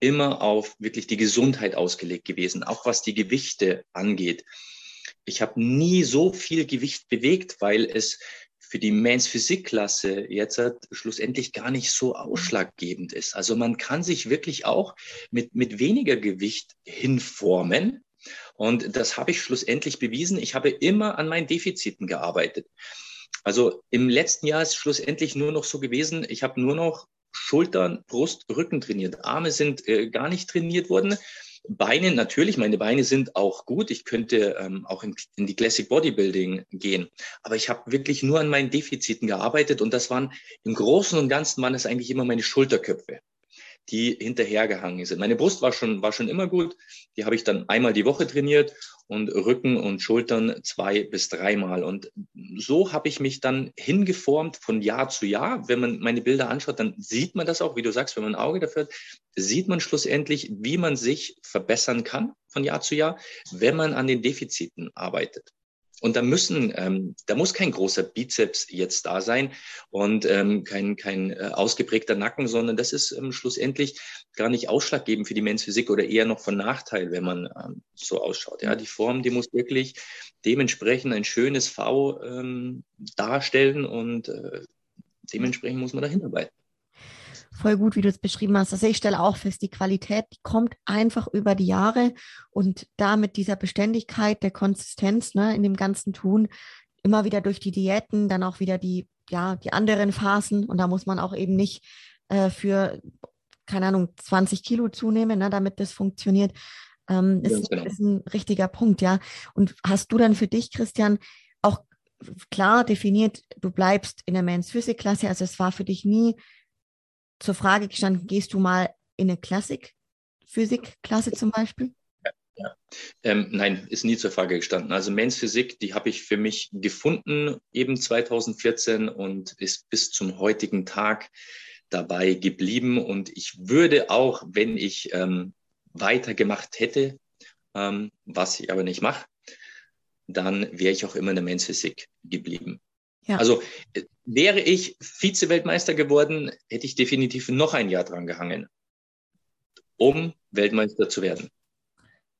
immer auf wirklich die Gesundheit ausgelegt gewesen, auch was die Gewichte angeht. Ich habe nie so viel Gewicht bewegt, weil es für die Mans Physikklasse jetzt schlussendlich gar nicht so ausschlaggebend ist. Also man kann sich wirklich auch mit, mit weniger Gewicht hinformen. Und das habe ich schlussendlich bewiesen. Ich habe immer an meinen Defiziten gearbeitet. Also im letzten Jahr ist schlussendlich nur noch so gewesen, ich habe nur noch Schultern, Brust, Rücken trainiert. Arme sind äh, gar nicht trainiert worden. Beine natürlich, meine Beine sind auch gut. Ich könnte ähm, auch in, in, die Classic Bodybuilding gehen. Aber ich habe wirklich nur an meinen Defiziten gearbeitet und das waren im Großen und Ganzen waren es eigentlich immer meine Schulterköpfe die hinterhergehangen sind. Meine Brust war schon, war schon immer gut. Die habe ich dann einmal die Woche trainiert und Rücken und Schultern zwei bis dreimal. Und so habe ich mich dann hingeformt von Jahr zu Jahr. Wenn man meine Bilder anschaut, dann sieht man das auch, wie du sagst, wenn man ein Auge dafür hat, sieht man schlussendlich, wie man sich verbessern kann von Jahr zu Jahr, wenn man an den Defiziten arbeitet. Und da müssen, ähm, da muss kein großer Bizeps jetzt da sein und ähm, kein, kein äh, ausgeprägter Nacken, sondern das ist ähm, schlussendlich gar nicht ausschlaggebend für die Mensphysik oder eher noch von Nachteil, wenn man ähm, so ausschaut. Ja, die Form, die muss wirklich dementsprechend ein schönes V ähm, darstellen und äh, dementsprechend muss man da hinarbeiten voll gut, wie du es beschrieben hast. Also ich stelle auch fest, die Qualität, die kommt einfach über die Jahre und da mit dieser Beständigkeit, der Konsistenz ne, in dem ganzen Tun, immer wieder durch die Diäten, dann auch wieder die, ja, die anderen Phasen und da muss man auch eben nicht äh, für, keine Ahnung, 20 Kilo zunehmen, ne, damit das funktioniert. Ähm, ist, genau. ist ein richtiger Punkt, ja. Und hast du dann für dich, Christian, auch klar definiert, du bleibst in der Men's Physik Klasse, also es war für dich nie zur Frage gestanden, gehst du mal in eine Klassik-Physik-Klasse zum Beispiel? Ja. Ähm, nein, ist nie zur Frage gestanden. Also Men's Physik, die habe ich für mich gefunden, eben 2014 und ist bis zum heutigen Tag dabei geblieben. Und ich würde auch, wenn ich ähm, weitergemacht hätte, ähm, was ich aber nicht mache, dann wäre ich auch immer in der Men's Physik geblieben. Ja. Also äh, wäre ich Vize-Weltmeister geworden, hätte ich definitiv noch ein Jahr dran gehangen, um Weltmeister zu werden.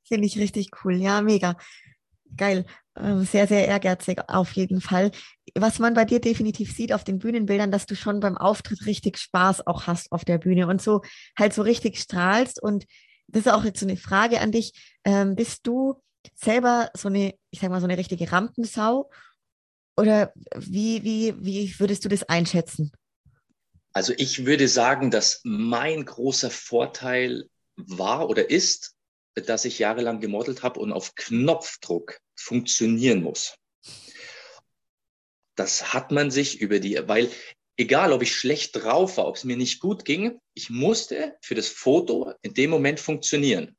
Finde ich richtig cool. Ja, mega. Geil. Ähm, sehr, sehr ehrgeizig auf jeden Fall. Was man bei dir definitiv sieht auf den Bühnenbildern, dass du schon beim Auftritt richtig Spaß auch hast auf der Bühne und so halt so richtig strahlst. Und das ist auch jetzt so eine Frage an dich. Ähm, bist du selber so eine, ich sag mal, so eine richtige Rampensau oder wie, wie, wie würdest du das einschätzen? Also ich würde sagen, dass mein großer Vorteil war oder ist, dass ich jahrelang gemodelt habe und auf Knopfdruck funktionieren muss. Das hat man sich über die, weil egal ob ich schlecht drauf war, ob es mir nicht gut ging, ich musste für das Foto in dem Moment funktionieren.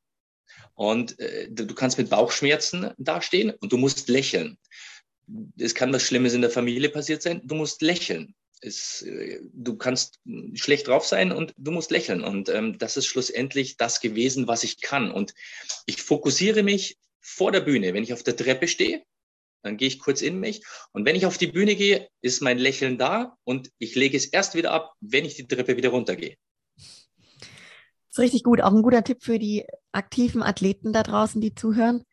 Und äh, du kannst mit Bauchschmerzen dastehen und du musst lächeln es kann was Schlimmes in der Familie passiert sein, du musst lächeln. Es, äh, du kannst schlecht drauf sein und du musst lächeln. Und ähm, das ist schlussendlich das gewesen, was ich kann. Und ich fokussiere mich vor der Bühne. Wenn ich auf der Treppe stehe, dann gehe ich kurz in mich. Und wenn ich auf die Bühne gehe, ist mein Lächeln da und ich lege es erst wieder ab, wenn ich die Treppe wieder runtergehe. Das ist richtig gut. Auch ein guter Tipp für die aktiven Athleten da draußen, die zuhören.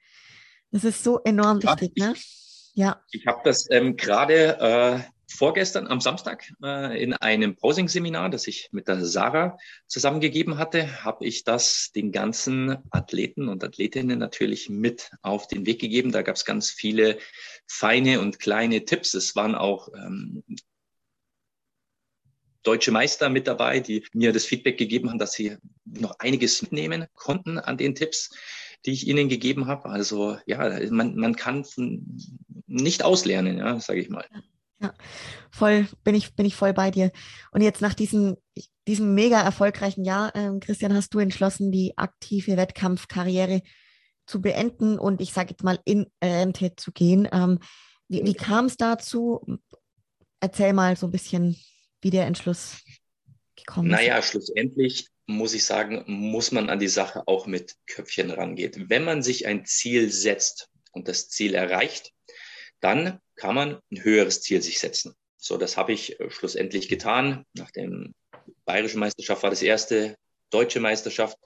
Das ist so enorm ja, wichtig, ne? Ja. Ich habe das ähm, gerade äh, vorgestern am Samstag äh, in einem Posing-Seminar, das ich mit der Sarah zusammengegeben hatte, habe ich das den ganzen Athleten und Athletinnen natürlich mit auf den Weg gegeben. Da gab es ganz viele feine und kleine Tipps. Es waren auch ähm, deutsche Meister mit dabei, die mir das Feedback gegeben haben, dass sie noch einiges mitnehmen konnten an den Tipps die ich ihnen gegeben habe. Also ja, man, man kann nicht auslernen, ja, sage ich mal. Ja, voll, bin ich, bin ich voll bei dir. Und jetzt nach diesem, diesem mega erfolgreichen Jahr, äh, Christian, hast du entschlossen, die aktive Wettkampfkarriere zu beenden und ich sage jetzt mal in Rente zu gehen. Ähm, wie, wie kam es dazu? Erzähl mal so ein bisschen, wie der Entschluss gekommen ist. Naja, schlussendlich muss ich sagen, muss man an die Sache auch mit Köpfchen rangehen. Wenn man sich ein Ziel setzt und das Ziel erreicht, dann kann man ein höheres Ziel sich setzen. So, das habe ich äh, schlussendlich getan. Nach dem Bayerischen Meisterschaft war das erste deutsche Meisterschaft.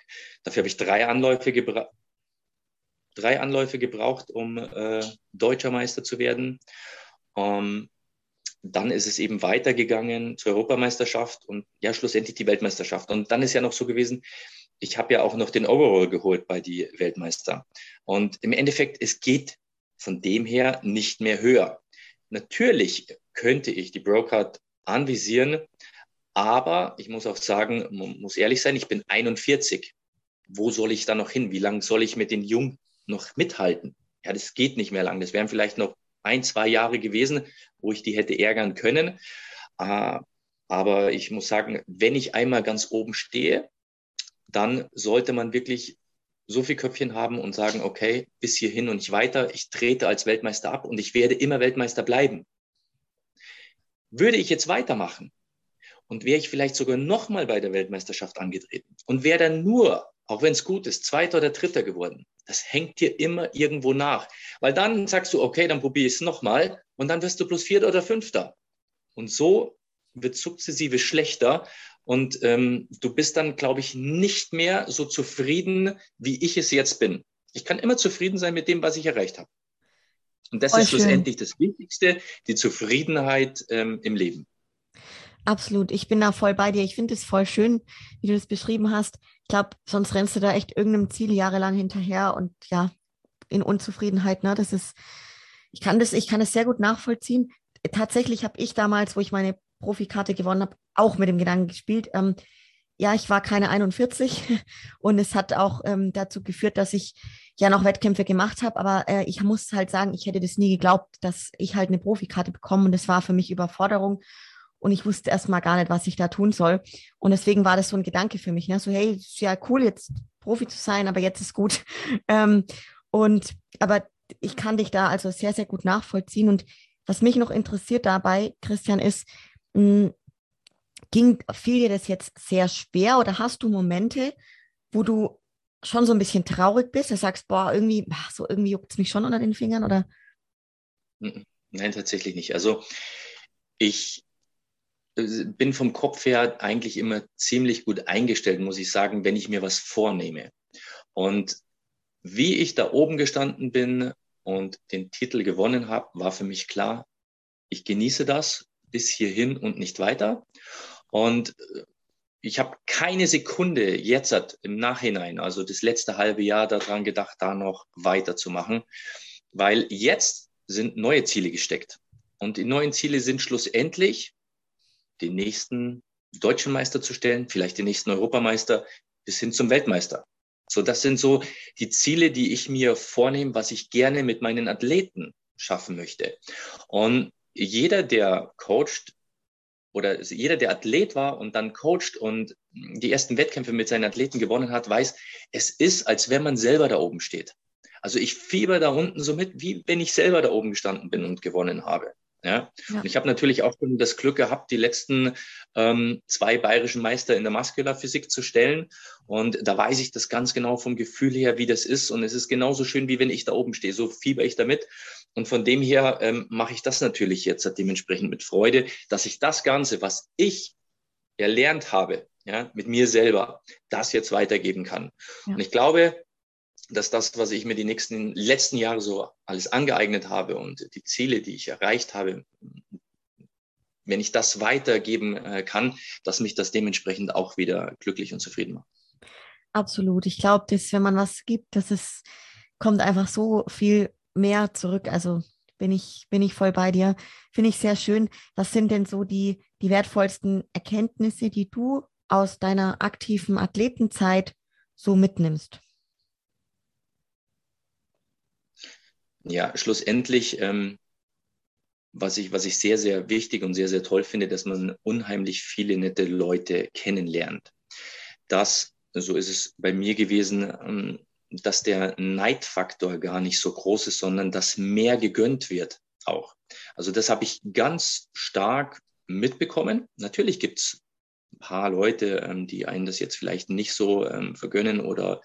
Dafür habe ich drei Anläufe gebraucht drei Anläufe gebraucht, um äh, deutscher Meister zu werden. Ähm, dann ist es eben weitergegangen zur Europameisterschaft und ja, schlussendlich die Weltmeisterschaft. Und dann ist ja noch so gewesen, ich habe ja auch noch den Overall geholt bei die Weltmeister. Und im Endeffekt, es geht von dem her nicht mehr höher. Natürlich könnte ich die Brocard anvisieren, aber ich muss auch sagen, muss ehrlich sein, ich bin 41. Wo soll ich da noch hin? Wie lange soll ich mit den Jungen noch mithalten? Ja, das geht nicht mehr lang. Das wären vielleicht noch ein, zwei Jahre gewesen, wo ich die hätte ärgern können. Äh, aber ich muss sagen, wenn ich einmal ganz oben stehe, dann sollte man wirklich so viel Köpfchen haben und sagen, okay, bis hierhin und nicht weiter. Ich trete als Weltmeister ab und ich werde immer Weltmeister bleiben. Würde ich jetzt weitermachen und wäre ich vielleicht sogar nochmal bei der Weltmeisterschaft angetreten und wäre dann nur auch wenn es gut ist, Zweiter oder Dritter geworden. Das hängt dir immer irgendwo nach. Weil dann sagst du, okay, dann probiere ich es nochmal und dann wirst du plus Vierter oder Fünfter. Und so wird sukzessive schlechter. Und ähm, du bist dann, glaube ich, nicht mehr so zufrieden, wie ich es jetzt bin. Ich kann immer zufrieden sein mit dem, was ich erreicht habe. Und das Voll ist schlussendlich schön. das Wichtigste, die Zufriedenheit ähm, im Leben. Absolut, ich bin da voll bei dir. Ich finde es voll schön, wie du das beschrieben hast. Ich glaube, sonst rennst du da echt irgendeinem Ziel jahrelang hinterher und ja, in Unzufriedenheit. Ne? Das ist, ich kann das, ich kann es sehr gut nachvollziehen. Tatsächlich habe ich damals, wo ich meine Profikarte gewonnen habe, auch mit dem Gedanken gespielt. Ähm, ja, ich war keine 41 und es hat auch ähm, dazu geführt, dass ich ja noch Wettkämpfe gemacht habe, aber äh, ich muss halt sagen, ich hätte das nie geglaubt, dass ich halt eine Profikarte bekomme und das war für mich Überforderung und ich wusste erstmal gar nicht, was ich da tun soll und deswegen war das so ein Gedanke für mich, ne? so hey, ist ja cool jetzt Profi zu sein, aber jetzt ist gut ähm, und aber ich kann dich da also sehr, sehr gut nachvollziehen und was mich noch interessiert dabei, Christian, ist, mh, hm, ging, fiel dir das jetzt sehr schwer oder hast du Momente, wo du schon so ein bisschen traurig bist, du sagst, boah, irgendwie, so irgendwie juckt es mich schon unter den Fingern oder? Nein, tatsächlich nicht. Also ich bin vom Kopf her eigentlich immer ziemlich gut eingestellt, muss ich sagen, wenn ich mir was vornehme. Und wie ich da oben gestanden bin und den Titel gewonnen habe, war für mich klar, ich genieße das bis hierhin und nicht weiter. Und äh, ich habe keine Sekunde jetzt im Nachhinein, also das letzte halbe Jahr daran gedacht, da noch weiterzumachen, weil jetzt sind neue Ziele gesteckt. Und die neuen Ziele sind schlussendlich, den nächsten deutschen Meister zu stellen, vielleicht den nächsten Europameister bis hin zum Weltmeister. So, das sind so die Ziele, die ich mir vornehme, was ich gerne mit meinen Athleten schaffen möchte. Und jeder, der coacht, oder jeder, der Athlet war und dann coacht und die ersten Wettkämpfe mit seinen Athleten gewonnen hat, weiß, es ist, als wenn man selber da oben steht. Also ich fieber da unten so mit, wie wenn ich selber da oben gestanden bin und gewonnen habe. Ja? ja. Und ich habe natürlich auch schon das Glück gehabt, die letzten ähm, zwei bayerischen Meister in der Muskularphysik zu stellen. Und da weiß ich das ganz genau vom Gefühl her, wie das ist. Und es ist genauso schön, wie wenn ich da oben stehe. So fieber ich damit. Und von dem her ähm, mache ich das natürlich jetzt dementsprechend mit Freude, dass ich das Ganze, was ich erlernt habe, ja, mit mir selber, das jetzt weitergeben kann. Ja. Und ich glaube, dass das, was ich mir die nächsten letzten Jahre so alles angeeignet habe und die Ziele, die ich erreicht habe, wenn ich das weitergeben äh, kann, dass mich das dementsprechend auch wieder glücklich und zufrieden macht. Absolut. Ich glaube, dass wenn man was gibt, dass es kommt einfach so viel mehr zurück. Also bin ich, bin ich voll bei dir. Finde ich sehr schön. Was sind denn so die, die wertvollsten Erkenntnisse, die du aus deiner aktiven Athletenzeit so mitnimmst? Ja, schlussendlich, ähm, was ich, was ich sehr, sehr wichtig und sehr, sehr toll finde, dass man unheimlich viele nette Leute kennenlernt. Das, so ist es bei mir gewesen, ähm, dass der Neidfaktor gar nicht so groß ist, sondern dass mehr gegönnt wird auch. Also das habe ich ganz stark mitbekommen. Natürlich gibt's ein paar Leute, ähm, die einen das jetzt vielleicht nicht so ähm, vergönnen oder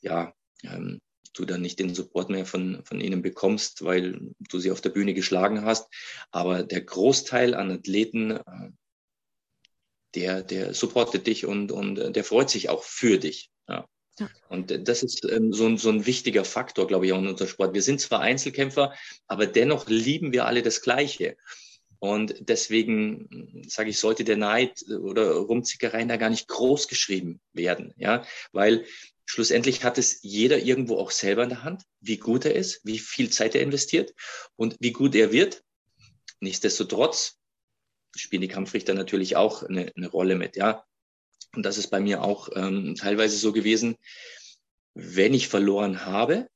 ja, ähm, du dann nicht den Support mehr von, von ihnen bekommst, weil du sie auf der Bühne geschlagen hast. Aber der Großteil an Athleten, äh, der, der supportet dich und, und äh, der freut sich auch für dich. Ja. ja. Und das ist ähm, so, ein, so ein wichtiger Faktor, glaube ich, auch in unserem Sport. Wir sind zwar Einzelkämpfer, aber dennoch lieben wir alle das Gleiche. Und deswegen sage ich, sollte der Neid oder Rumzickereien da gar nicht groß geschrieben werden, ja, weil Schlussendlich hat es jeder irgendwo auch selber in der Hand, wie gut er ist, wie viel Zeit er investiert und wie gut er wird. Nichtsdestotrotz spielen die Kampfrichter natürlich auch eine, eine Rolle mit, ja. Und das ist bei mir auch ähm, teilweise so gewesen, wenn ich verloren habe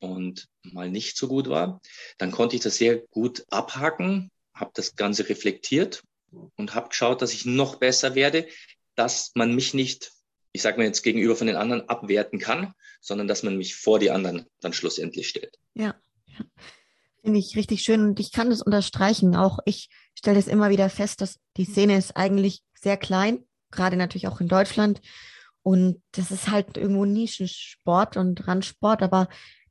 und mal nicht so gut war, dann konnte ich das sehr gut abhaken, habe das Ganze reflektiert und habe geschaut, dass ich noch besser werde, dass man mich nicht ich sage mir jetzt gegenüber von den anderen abwerten kann, sondern dass man mich vor die anderen dann schlussendlich stellt. Ja, ja. finde ich richtig schön und ich kann das unterstreichen. Auch ich stelle es immer wieder fest, dass die Szene ist eigentlich sehr klein, gerade natürlich auch in Deutschland. Und das ist halt irgendwo Nischensport und Randsport, aber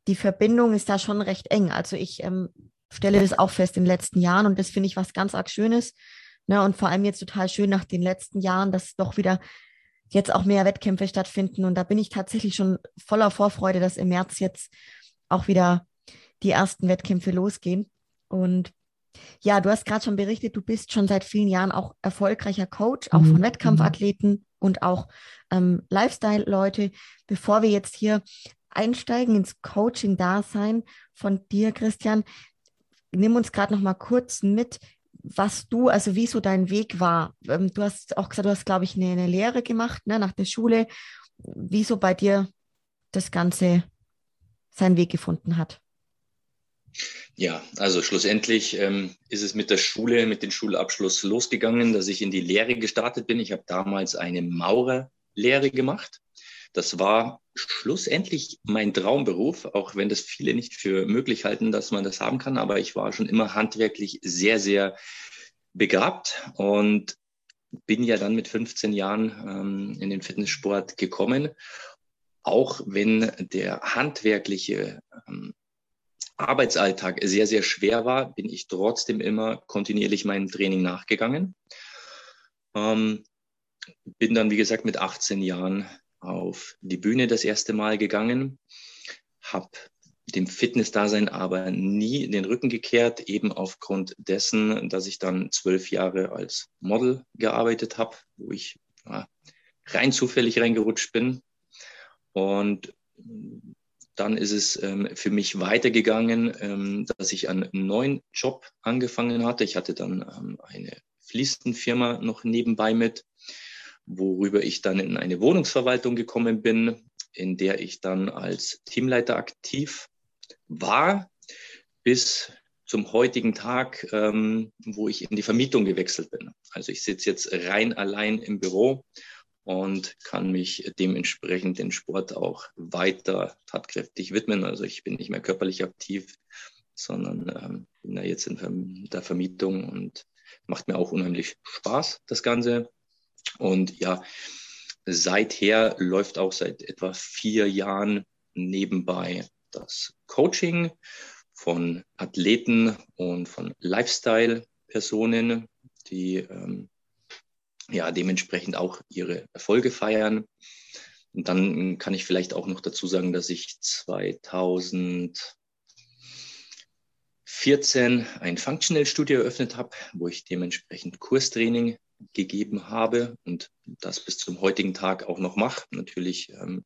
die Verbindung ist da schon recht eng. Also ich ähm, stelle das auch fest in den letzten Jahren und das finde ich was ganz arg Schönes. Ne? Und vor allem jetzt total schön nach den letzten Jahren, dass doch wieder jetzt auch mehr Wettkämpfe stattfinden. Und da bin ich tatsächlich schon voller Vorfreude, dass im März jetzt auch wieder die ersten Wettkämpfe losgehen. Und ja, du hast gerade schon berichtet, du bist schon seit vielen Jahren auch erfolgreicher Coach, auch mhm. von Wettkampfathleten und auch ähm, Lifestyle-Leute. Bevor wir jetzt hier einsteigen ins Coaching-Dasein von dir, Christian, nimm uns gerade noch mal kurz mit, was du, also wie so dein Weg war. Ähm, du hast auch gesagt, du hast, glaube ich, eine, eine Lehre gemacht ne, nach der Schule. Wie so bei dir das Ganze seinen Weg gefunden hat. Ja, also schlussendlich ähm, ist es mit der Schule, mit dem Schulabschluss losgegangen, dass ich in die Lehre gestartet bin. Ich habe damals eine Maurerlehre gemacht. Das war schlussendlich mein Traumberuf, auch wenn das viele nicht für möglich halten, dass man das haben kann. Aber ich war schon immer handwerklich sehr, sehr begabt und bin ja dann mit 15 Jahren ähm, in den Fitnesssport gekommen. Auch wenn der handwerkliche ähm, Arbeitsalltag sehr, sehr schwer war, bin ich trotzdem immer kontinuierlich meinem Training nachgegangen. Ähm, bin dann, wie gesagt, mit 18 Jahren auf die Bühne das erste Mal gegangen, habe dem Fitnessdasein aber nie den Rücken gekehrt, eben aufgrund dessen, dass ich dann zwölf Jahre als Model gearbeitet habe, wo ich ja, rein zufällig reingerutscht bin. Und dann ist es ähm, für mich weitergegangen, ähm, dass ich einen neuen Job angefangen hatte. Ich hatte dann ähm, eine Fliesenfirma noch nebenbei mit, worüber ich dann in eine Wohnungsverwaltung gekommen bin, in der ich dann als Teamleiter aktiv war, bis zum heutigen Tag, ähm, wo ich in die Vermietung gewechselt bin. Also ich sitze jetzt rein allein im Büro und kann mich dementsprechend den Sport auch weiter tatkräftig widmen. Also ich bin nicht mehr körperlich aktiv, sondern ähm, bin da jetzt in der Vermietung und macht mir auch unheimlich Spaß, das Ganze. Und ja, seither läuft auch seit etwa vier Jahren nebenbei das Coaching von Athleten und von Lifestyle-Personen, die ähm, ja dementsprechend auch ihre Erfolge feiern. Und dann kann ich vielleicht auch noch dazu sagen, dass ich 2014 ein Functional Studio eröffnet habe, wo ich dementsprechend Kurstraining gegeben habe und das bis zum heutigen Tag auch noch mache. Natürlich ähm,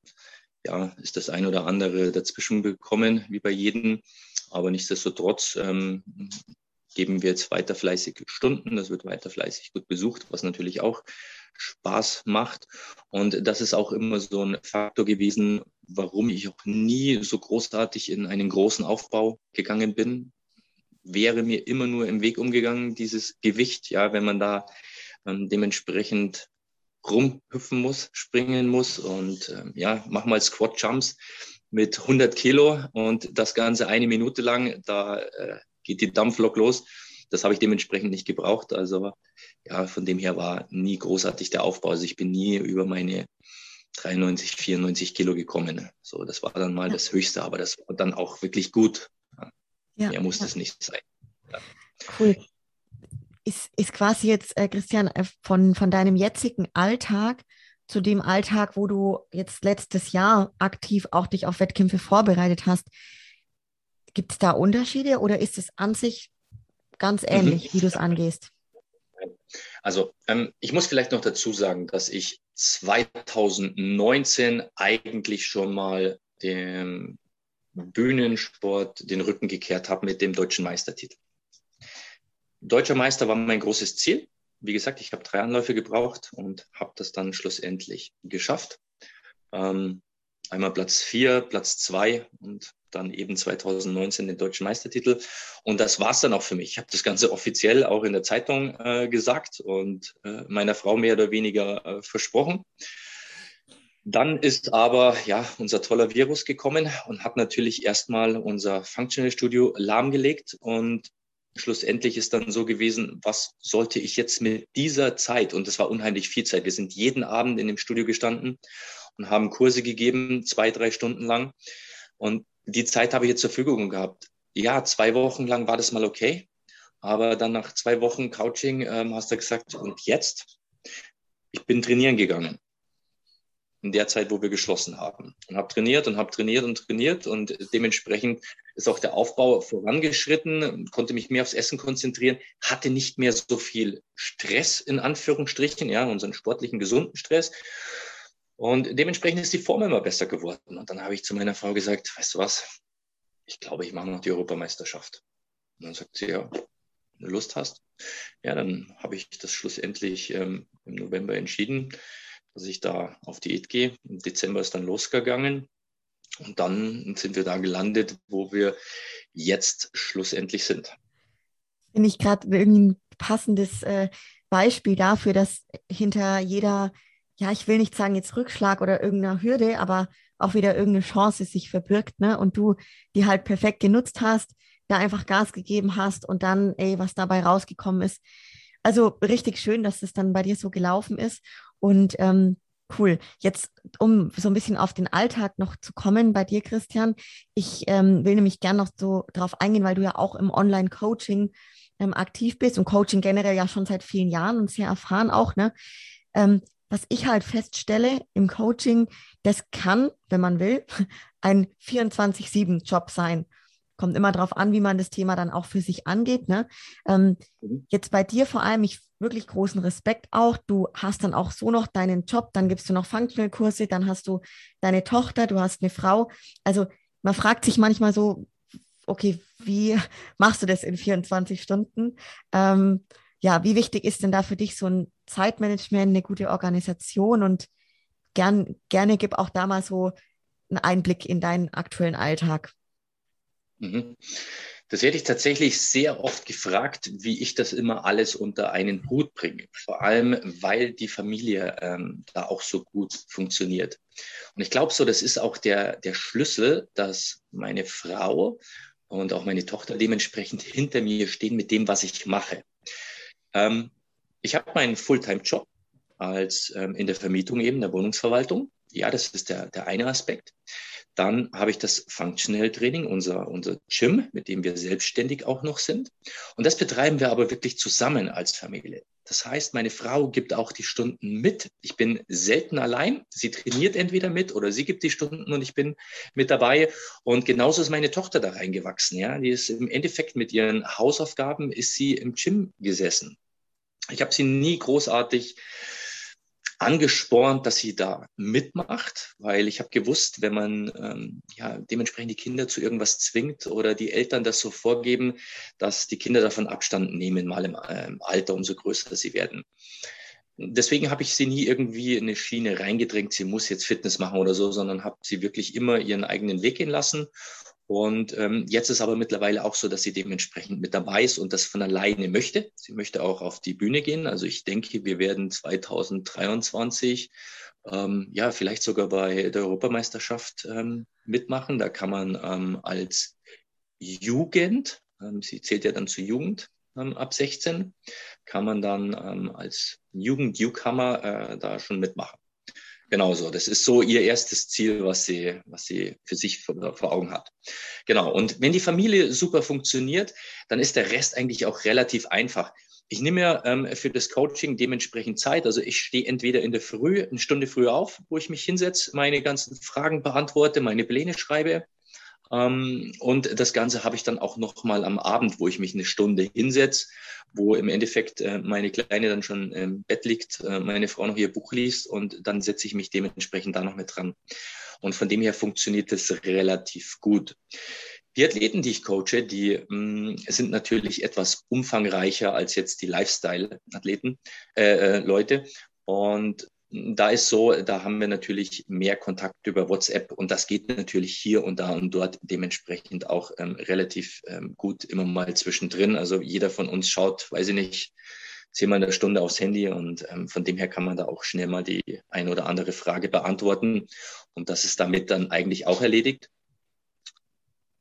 ja, ist das ein oder andere dazwischen gekommen, wie bei jedem. Aber nichtsdestotrotz ähm, geben wir jetzt weiter fleißig Stunden. Das wird weiter fleißig gut besucht, was natürlich auch Spaß macht. Und das ist auch immer so ein Faktor gewesen, warum ich auch nie so großartig in einen großen Aufbau gegangen bin. Wäre mir immer nur im Weg umgegangen, dieses Gewicht, ja, wenn man da ähm, dementsprechend rumhüpfen muss, springen muss und ähm, ja, mach mal Squat Jumps mit 100 Kilo und das Ganze eine Minute lang, da äh, geht die Dampflok los. Das habe ich dementsprechend nicht gebraucht. Also ja, von dem her war nie großartig der Aufbau. Also ich bin nie über meine 93, 94 Kilo gekommen. So, das war dann mal ja. das Höchste, aber das war dann auch wirklich gut. Ja, Mehr muss ja. das nicht sein. Ja. Cool ist, ist quasi jetzt, äh, Christian, äh, von, von deinem jetzigen Alltag zu dem Alltag, wo du jetzt letztes Jahr aktiv auch dich auf Wettkämpfe vorbereitet hast, gibt es da Unterschiede oder ist es an sich ganz mhm. ähnlich, mhm. wie du es angehst? Also ähm, ich muss vielleicht noch dazu sagen, dass ich 2019 eigentlich schon mal dem Bühnensport den Rücken gekehrt habe mit dem deutschen Meistertitel. Deutscher Meister war mein großes Ziel. Wie gesagt, ich habe drei Anläufe gebraucht und habe das dann schlussendlich geschafft. Ähm, einmal Platz vier, Platz zwei und dann eben 2019 den deutschen Meistertitel. Und das war's dann auch für mich. Ich habe das Ganze offiziell auch in der Zeitung äh, gesagt und äh, meiner Frau mehr oder weniger äh, versprochen. Dann ist aber ja unser toller Virus gekommen und hat natürlich erstmal unser Functional Studio lahmgelegt und schlussendlich ist dann so gewesen, was sollte ich jetzt mit dieser Zeit, und das war unheimlich viel Zeit, wir sind jeden Abend in dem Studio gestanden und haben Kurse gegeben, zwei, drei Stunden lang. Und die Zeit habe ich jetzt zur Verfügung gehabt. Ja, zwei Wochen lang war das mal okay. Aber dann nach zwei Wochen Coaching ähm, hast du gesagt, und jetzt? Ich bin trainieren gegangen in der Zeit, wo wir geschlossen haben. Und habe trainiert und habe trainiert und trainiert und dementsprechend ist auch der Aufbau vorangeschritten, konnte mich mehr aufs Essen konzentrieren, hatte nicht mehr so viel Stress in Anführungsstrichen, ja, unseren sportlichen, gesunden Stress. Und dementsprechend ist die Form immer besser geworden. Und dann habe ich zu meiner Frau gesagt, weißt du was, ich glaube, ich mache noch die Europameisterschaft. Und dann sagt sie, ja, wenn du Lust hast. Ja, dann habe ich das schlussendlich ähm, im November entschieden dass ich da auf Diät gehe. Im Dezember ist dann losgegangen. Und dann sind wir da gelandet, wo wir jetzt schlussendlich sind. Finde ich gerade irgendwie ein passendes äh, Beispiel dafür, dass hinter jeder, ja, ich will nicht sagen jetzt Rückschlag oder irgendeiner Hürde, aber auch wieder irgendeine Chance sich verbirgt, ne? Und du die halt perfekt genutzt hast, da einfach Gas gegeben hast und dann, ey, was dabei rausgekommen ist. Also richtig schön, dass es dann bei dir so gelaufen ist. Und ähm, cool. Jetzt, um so ein bisschen auf den Alltag noch zu kommen bei dir, Christian. Ich ähm, will nämlich gerne noch so darauf eingehen, weil du ja auch im Online-Coaching ähm, aktiv bist und Coaching generell ja schon seit vielen Jahren und sehr erfahren auch, ne? Ähm, was ich halt feststelle im Coaching, das kann, wenn man will, ein 24-7-Job sein kommt immer darauf an, wie man das Thema dann auch für sich angeht. Ne? Ähm, mhm. Jetzt bei dir vor allem, ich wirklich großen Respekt auch. Du hast dann auch so noch deinen Job, dann gibst du noch Functional-Kurse, dann hast du deine Tochter, du hast eine Frau. Also man fragt sich manchmal so, okay, wie machst du das in 24 Stunden? Ähm, ja, wie wichtig ist denn da für dich so ein Zeitmanagement, eine gute Organisation und gern, gerne gib auch da mal so einen Einblick in deinen aktuellen Alltag. Mhm. Das werde ich tatsächlich sehr oft gefragt, wie ich das immer alles unter einen Hut bringe. Vor allem, weil die Familie ähm, da auch so gut funktioniert. Und ich glaube so, das ist auch der, der Schlüssel, dass meine Frau und auch meine Tochter dementsprechend hinter mir stehen mit dem, was ich mache. Ähm, ich habe meinen Fulltime-Job als ähm, in der Vermietung eben, der Wohnungsverwaltung. Ja, das ist der, der eine Aspekt. Dann habe ich das Functional Training, unser, unser Gym, mit dem wir selbstständig auch noch sind. Und das betreiben wir aber wirklich zusammen als Familie. Das heißt, meine Frau gibt auch die Stunden mit. Ich bin selten allein. Sie trainiert entweder mit oder sie gibt die Stunden und ich bin mit dabei. Und genauso ist meine Tochter da reingewachsen. Ja, die ist im Endeffekt mit ihren Hausaufgaben ist sie im Gym gesessen. Ich habe sie nie großartig angespornt, dass sie da mitmacht, weil ich habe gewusst, wenn man ähm, ja dementsprechend die Kinder zu irgendwas zwingt oder die Eltern das so vorgeben, dass die Kinder davon Abstand nehmen, mal im äh, Alter, umso größer sie werden. Deswegen habe ich sie nie irgendwie in eine Schiene reingedrängt, sie muss jetzt Fitness machen oder so, sondern habe sie wirklich immer ihren eigenen Weg gehen lassen und ähm, jetzt ist aber mittlerweile auch so, dass sie dementsprechend mit dabei ist und das von alleine möchte. Sie möchte auch auf die Bühne gehen. Also ich denke, wir werden 2023 ähm, ja vielleicht sogar bei der Europameisterschaft ähm, mitmachen. Da kann man ähm, als Jugend, ähm, sie zählt ja dann zur Jugend ähm, ab 16, kann man dann ähm, als Jugend-Newcomer äh, da schon mitmachen. Genau so. Das ist so ihr erstes Ziel, was sie, was sie für sich vor, vor, Augen hat. Genau. Und wenn die Familie super funktioniert, dann ist der Rest eigentlich auch relativ einfach. Ich nehme mir ähm, für das Coaching dementsprechend Zeit. Also ich stehe entweder in der Früh, eine Stunde früher auf, wo ich mich hinsetze, meine ganzen Fragen beantworte, meine Pläne schreibe. Ähm, und das Ganze habe ich dann auch noch mal am Abend, wo ich mich eine Stunde hinsetze, wo im Endeffekt äh, meine Kleine dann schon im Bett liegt, äh, meine Frau noch ihr Buch liest und dann setze ich mich dementsprechend da noch mit dran. Und von dem her funktioniert das relativ gut. Die Athleten, die ich coache, die mh, mm, sind natürlich etwas umfangreicher als jetzt die Lifestyle-Athleten, äh, äh, Leute. Und da ist so, da haben wir natürlich mehr Kontakt über WhatsApp und das geht natürlich hier und da und dort dementsprechend auch ähm, relativ ähm, gut immer mal zwischendrin. Also jeder von uns schaut, weiß ich nicht, zehnmal in der Stunde aufs Handy und ähm, von dem her kann man da auch schnell mal die ein oder andere Frage beantworten und das ist damit dann eigentlich auch erledigt.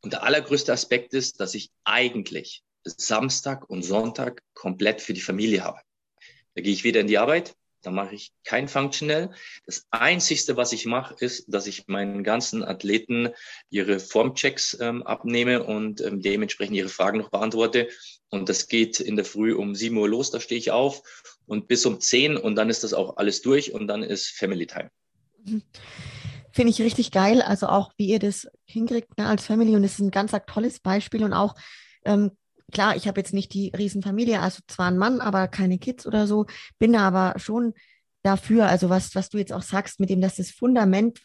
Und der allergrößte Aspekt ist, dass ich eigentlich Samstag und Sonntag komplett für die Familie habe. Da gehe ich wieder in die Arbeit, da mache ich kein Functional. Das Einzigste, was ich mache, ist, dass ich meinen ganzen Athleten ihre Formchecks ähm, abnehme und ähm, dementsprechend ihre Fragen noch beantworte. Und das geht in der Früh um 7 Uhr los, da stehe ich auf und bis um 10 und dann ist das auch alles durch und dann ist Family Time. Finde ich richtig geil, also auch wie ihr das hinkriegt ne, als Family und es ist ein ganz tolles Beispiel und auch ähm, klar, ich habe jetzt nicht die Riesenfamilie, also zwar ein Mann, aber keine Kids oder so, bin aber schon dafür, also was, was du jetzt auch sagst, mit dem, dass das Fundament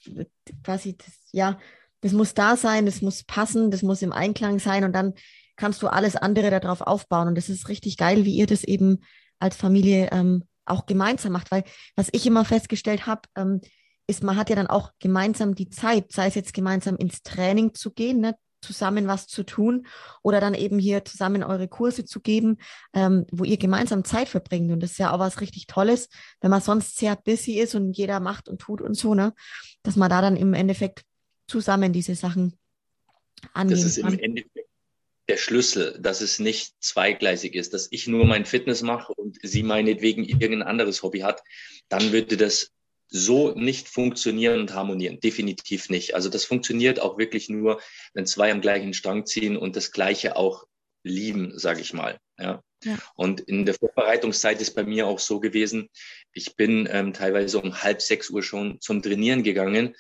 quasi, das, ja, das muss da sein, das muss passen, das muss im Einklang sein und dann kannst du alles andere darauf aufbauen. Und das ist richtig geil, wie ihr das eben als Familie ähm, auch gemeinsam macht, weil was ich immer festgestellt habe, ähm, ist, man hat ja dann auch gemeinsam die Zeit, sei es jetzt gemeinsam ins Training zu gehen, ne, zusammen was zu tun oder dann eben hier zusammen eure Kurse zu geben, ähm, wo ihr gemeinsam Zeit verbringt. Und das ist ja auch was richtig Tolles, wenn man sonst sehr busy ist und jeder macht und tut und so, ne? Dass man da dann im Endeffekt zusammen diese Sachen angehen Das ist kann. im Endeffekt der Schlüssel, dass es nicht zweigleisig ist, dass ich nur mein Fitness mache und sie meinetwegen irgendein anderes Hobby hat, dann würde das so nicht funktionieren und harmonieren. Definitiv nicht. Also das funktioniert auch wirklich nur, wenn zwei am gleichen Strang ziehen und das Gleiche auch lieben, sage ich mal. Ja. ja. Und in der Vorbereitungszeit ist bei mir auch so gewesen, ich bin ähm, teilweise um halb sechs Uhr schon zum Trainieren gegangen,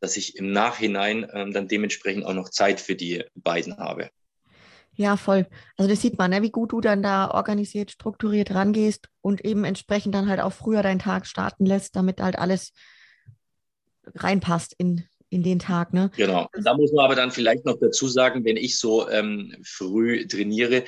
dass ich im Nachhinein ähm, dann dementsprechend auch noch Zeit für die beiden habe. Ja, voll. Also das sieht man, ne, wie gut du dann da organisiert, strukturiert rangehst und eben entsprechend dann halt auch früher deinen Tag starten lässt, damit halt alles reinpasst in, in den Tag. Ne? Genau. Da muss man aber dann vielleicht noch dazu sagen, wenn ich so ähm, früh trainiere,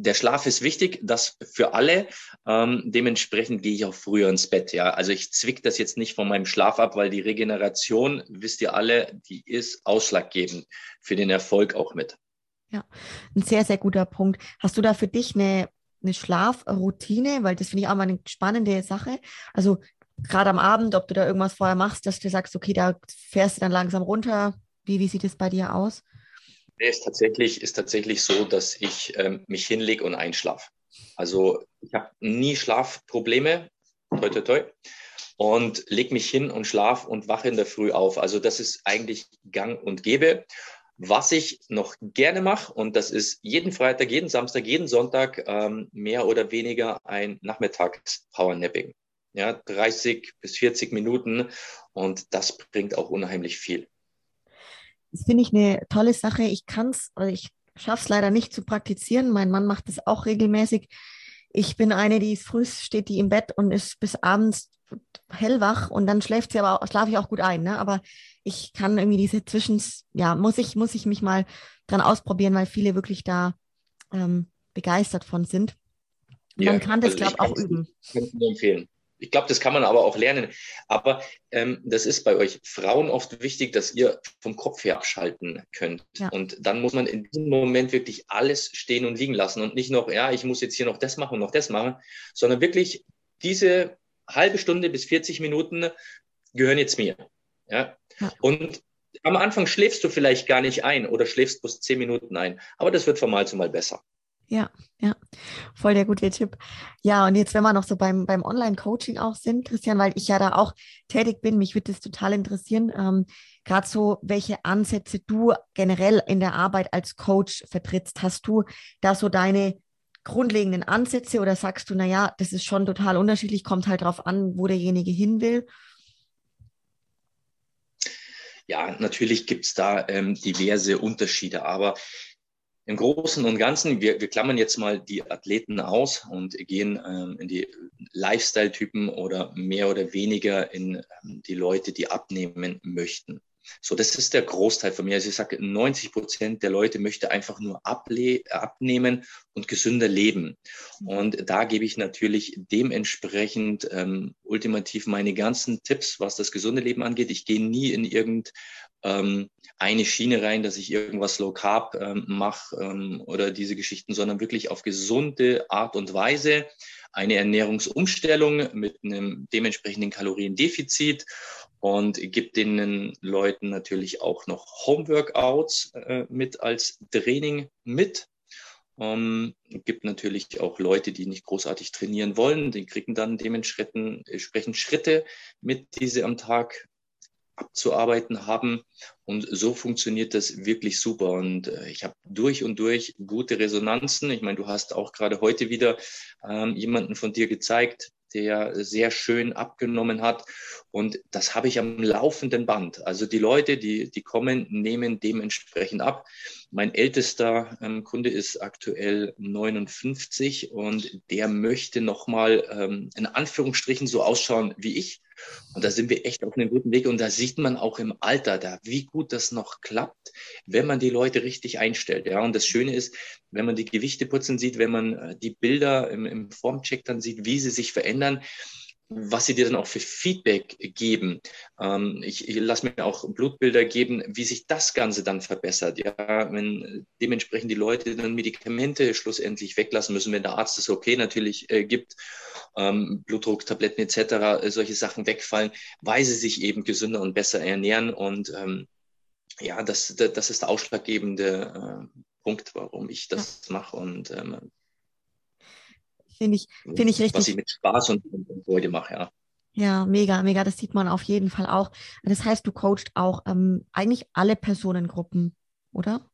der Schlaf ist wichtig, das für alle. Ähm, dementsprechend gehe ich auch früher ins Bett. Ja, also ich zwick das jetzt nicht von meinem Schlaf ab, weil die Regeneration, wisst ihr alle, die ist ausschlaggebend für den Erfolg auch mit. Ja, ein sehr, sehr guter Punkt. Hast du da für dich eine, eine Schlafroutine? Weil das finde ich auch mal eine spannende Sache. Also gerade am Abend, ob du da irgendwas vorher machst, dass du sagst, okay, da fährst du dann langsam runter. Wie, wie sieht es bei dir aus? Nee, ist tatsächlich, ist tatsächlich so, dass ich ähm, mich hinlege und einschlafe. Also ich habe nie Schlafprobleme, toi toi toi, und leg mich hin und schlaf und wache in der Früh auf. Also das ist eigentlich gang und gäbe. Was ich noch gerne mache, und das ist jeden Freitag, jeden Samstag, jeden Sonntag ähm, mehr oder weniger ein Nachmittags-Powernapping. Ja, 30 bis 40 Minuten und das bringt auch unheimlich viel. Das finde ich eine tolle Sache. Ich kann es, ich schaffe es leider nicht zu praktizieren. Mein Mann macht es auch regelmäßig. Ich bin eine, die früh steht, die im Bett und ist bis abends hellwach und dann schläft sie aber schlafe ich auch gut ein. Ne? Aber ich kann irgendwie diese Zwischens, ja, muss ich, muss ich mich mal dran ausprobieren, weil viele wirklich da ähm, begeistert von sind. Ja, man kann das, also glaube ich, auch üben. Kann ich nur empfehlen. Ich glaube, das kann man aber auch lernen. Aber ähm, das ist bei euch Frauen oft wichtig, dass ihr vom Kopf her abschalten könnt. Ja. Und dann muss man in diesem Moment wirklich alles stehen und liegen lassen und nicht noch, ja, ich muss jetzt hier noch das machen und noch das machen, sondern wirklich diese halbe Stunde bis 40 Minuten gehören jetzt mir. Ja? Und am Anfang schläfst du vielleicht gar nicht ein oder schläfst bloß 10 Minuten ein. Aber das wird von Mal zu Mal besser. Ja, ja, voll der gute Tipp. Ja, und jetzt, wenn wir noch so beim, beim Online-Coaching auch sind, Christian, weil ich ja da auch tätig bin, mich würde das total interessieren, ähm, gerade so, welche Ansätze du generell in der Arbeit als Coach vertrittst. Hast du da so deine grundlegenden Ansätze oder sagst du, naja, das ist schon total unterschiedlich, kommt halt darauf an, wo derjenige hin will? Ja, natürlich gibt es da ähm, diverse Unterschiede, aber im Großen und Ganzen, wir, wir klammern jetzt mal die Athleten aus und gehen ähm, in die Lifestyle-Typen oder mehr oder weniger in ähm, die Leute, die abnehmen möchten. So, das ist der Großteil von mir. Also ich sage, 90 Prozent der Leute möchte einfach nur abnehmen und gesünder leben. Und da gebe ich natürlich dementsprechend ähm, ultimativ meine ganzen Tipps, was das gesunde Leben angeht. Ich gehe nie in irgendeine ähm, eine Schiene rein, dass ich irgendwas Low Carb ähm, mache ähm, oder diese Geschichten, sondern wirklich auf gesunde Art und Weise eine Ernährungsumstellung mit einem dementsprechenden Kaloriendefizit und gibt den Leuten natürlich auch noch Homeworkouts äh, mit als Training mit. Ähm, gibt natürlich auch Leute, die nicht großartig trainieren wollen. Die kriegen dann dementsprechend Schritte mit, die sie am Tag abzuarbeiten haben. Und so funktioniert das wirklich super. Und äh, ich habe durch und durch gute Resonanzen. Ich meine, du hast auch gerade heute wieder ähm, jemanden von dir gezeigt, der sehr schön abgenommen hat. Und das habe ich am laufenden Band. Also die Leute, die, die kommen, nehmen dementsprechend ab. Mein ältester ähm, Kunde ist aktuell 59 und der möchte nochmal ähm, in Anführungsstrichen so ausschauen wie ich. Und da sind wir echt auf einem guten Weg. Und da sieht man auch im Alter da, wie gut das noch klappt, wenn man die Leute richtig einstellt. Ja, und das Schöne ist, wenn man die Gewichte putzen sieht, wenn man äh, die Bilder im, im Formcheck dann sieht, wie sie sich verändern, was sie dir dann auch für Feedback geben. Ähm, ich, ich lasse mir auch Blutbilder geben, wie sich das Ganze dann verbessert. Ja, wenn dementsprechend die Leute dann Medikamente schlussendlich weglassen müssen, wenn der Arzt das okay natürlich äh, gibt, ähm, Blutdrucktabletten etc., äh, solche Sachen wegfallen, weil sie sich eben gesünder und besser ernähren. Und ähm, ja, das, das ist der ausschlaggebende äh, Punkt, warum ich das mache. Und ähm, Finde ich, finde ich richtig. Was ich mit Spaß und, und, Freude mache, ja. Ja, mega, mega. Das sieht man auf jeden Fall auch. Das heißt, du coachst auch ähm, eigentlich alle Personengruppen, oder?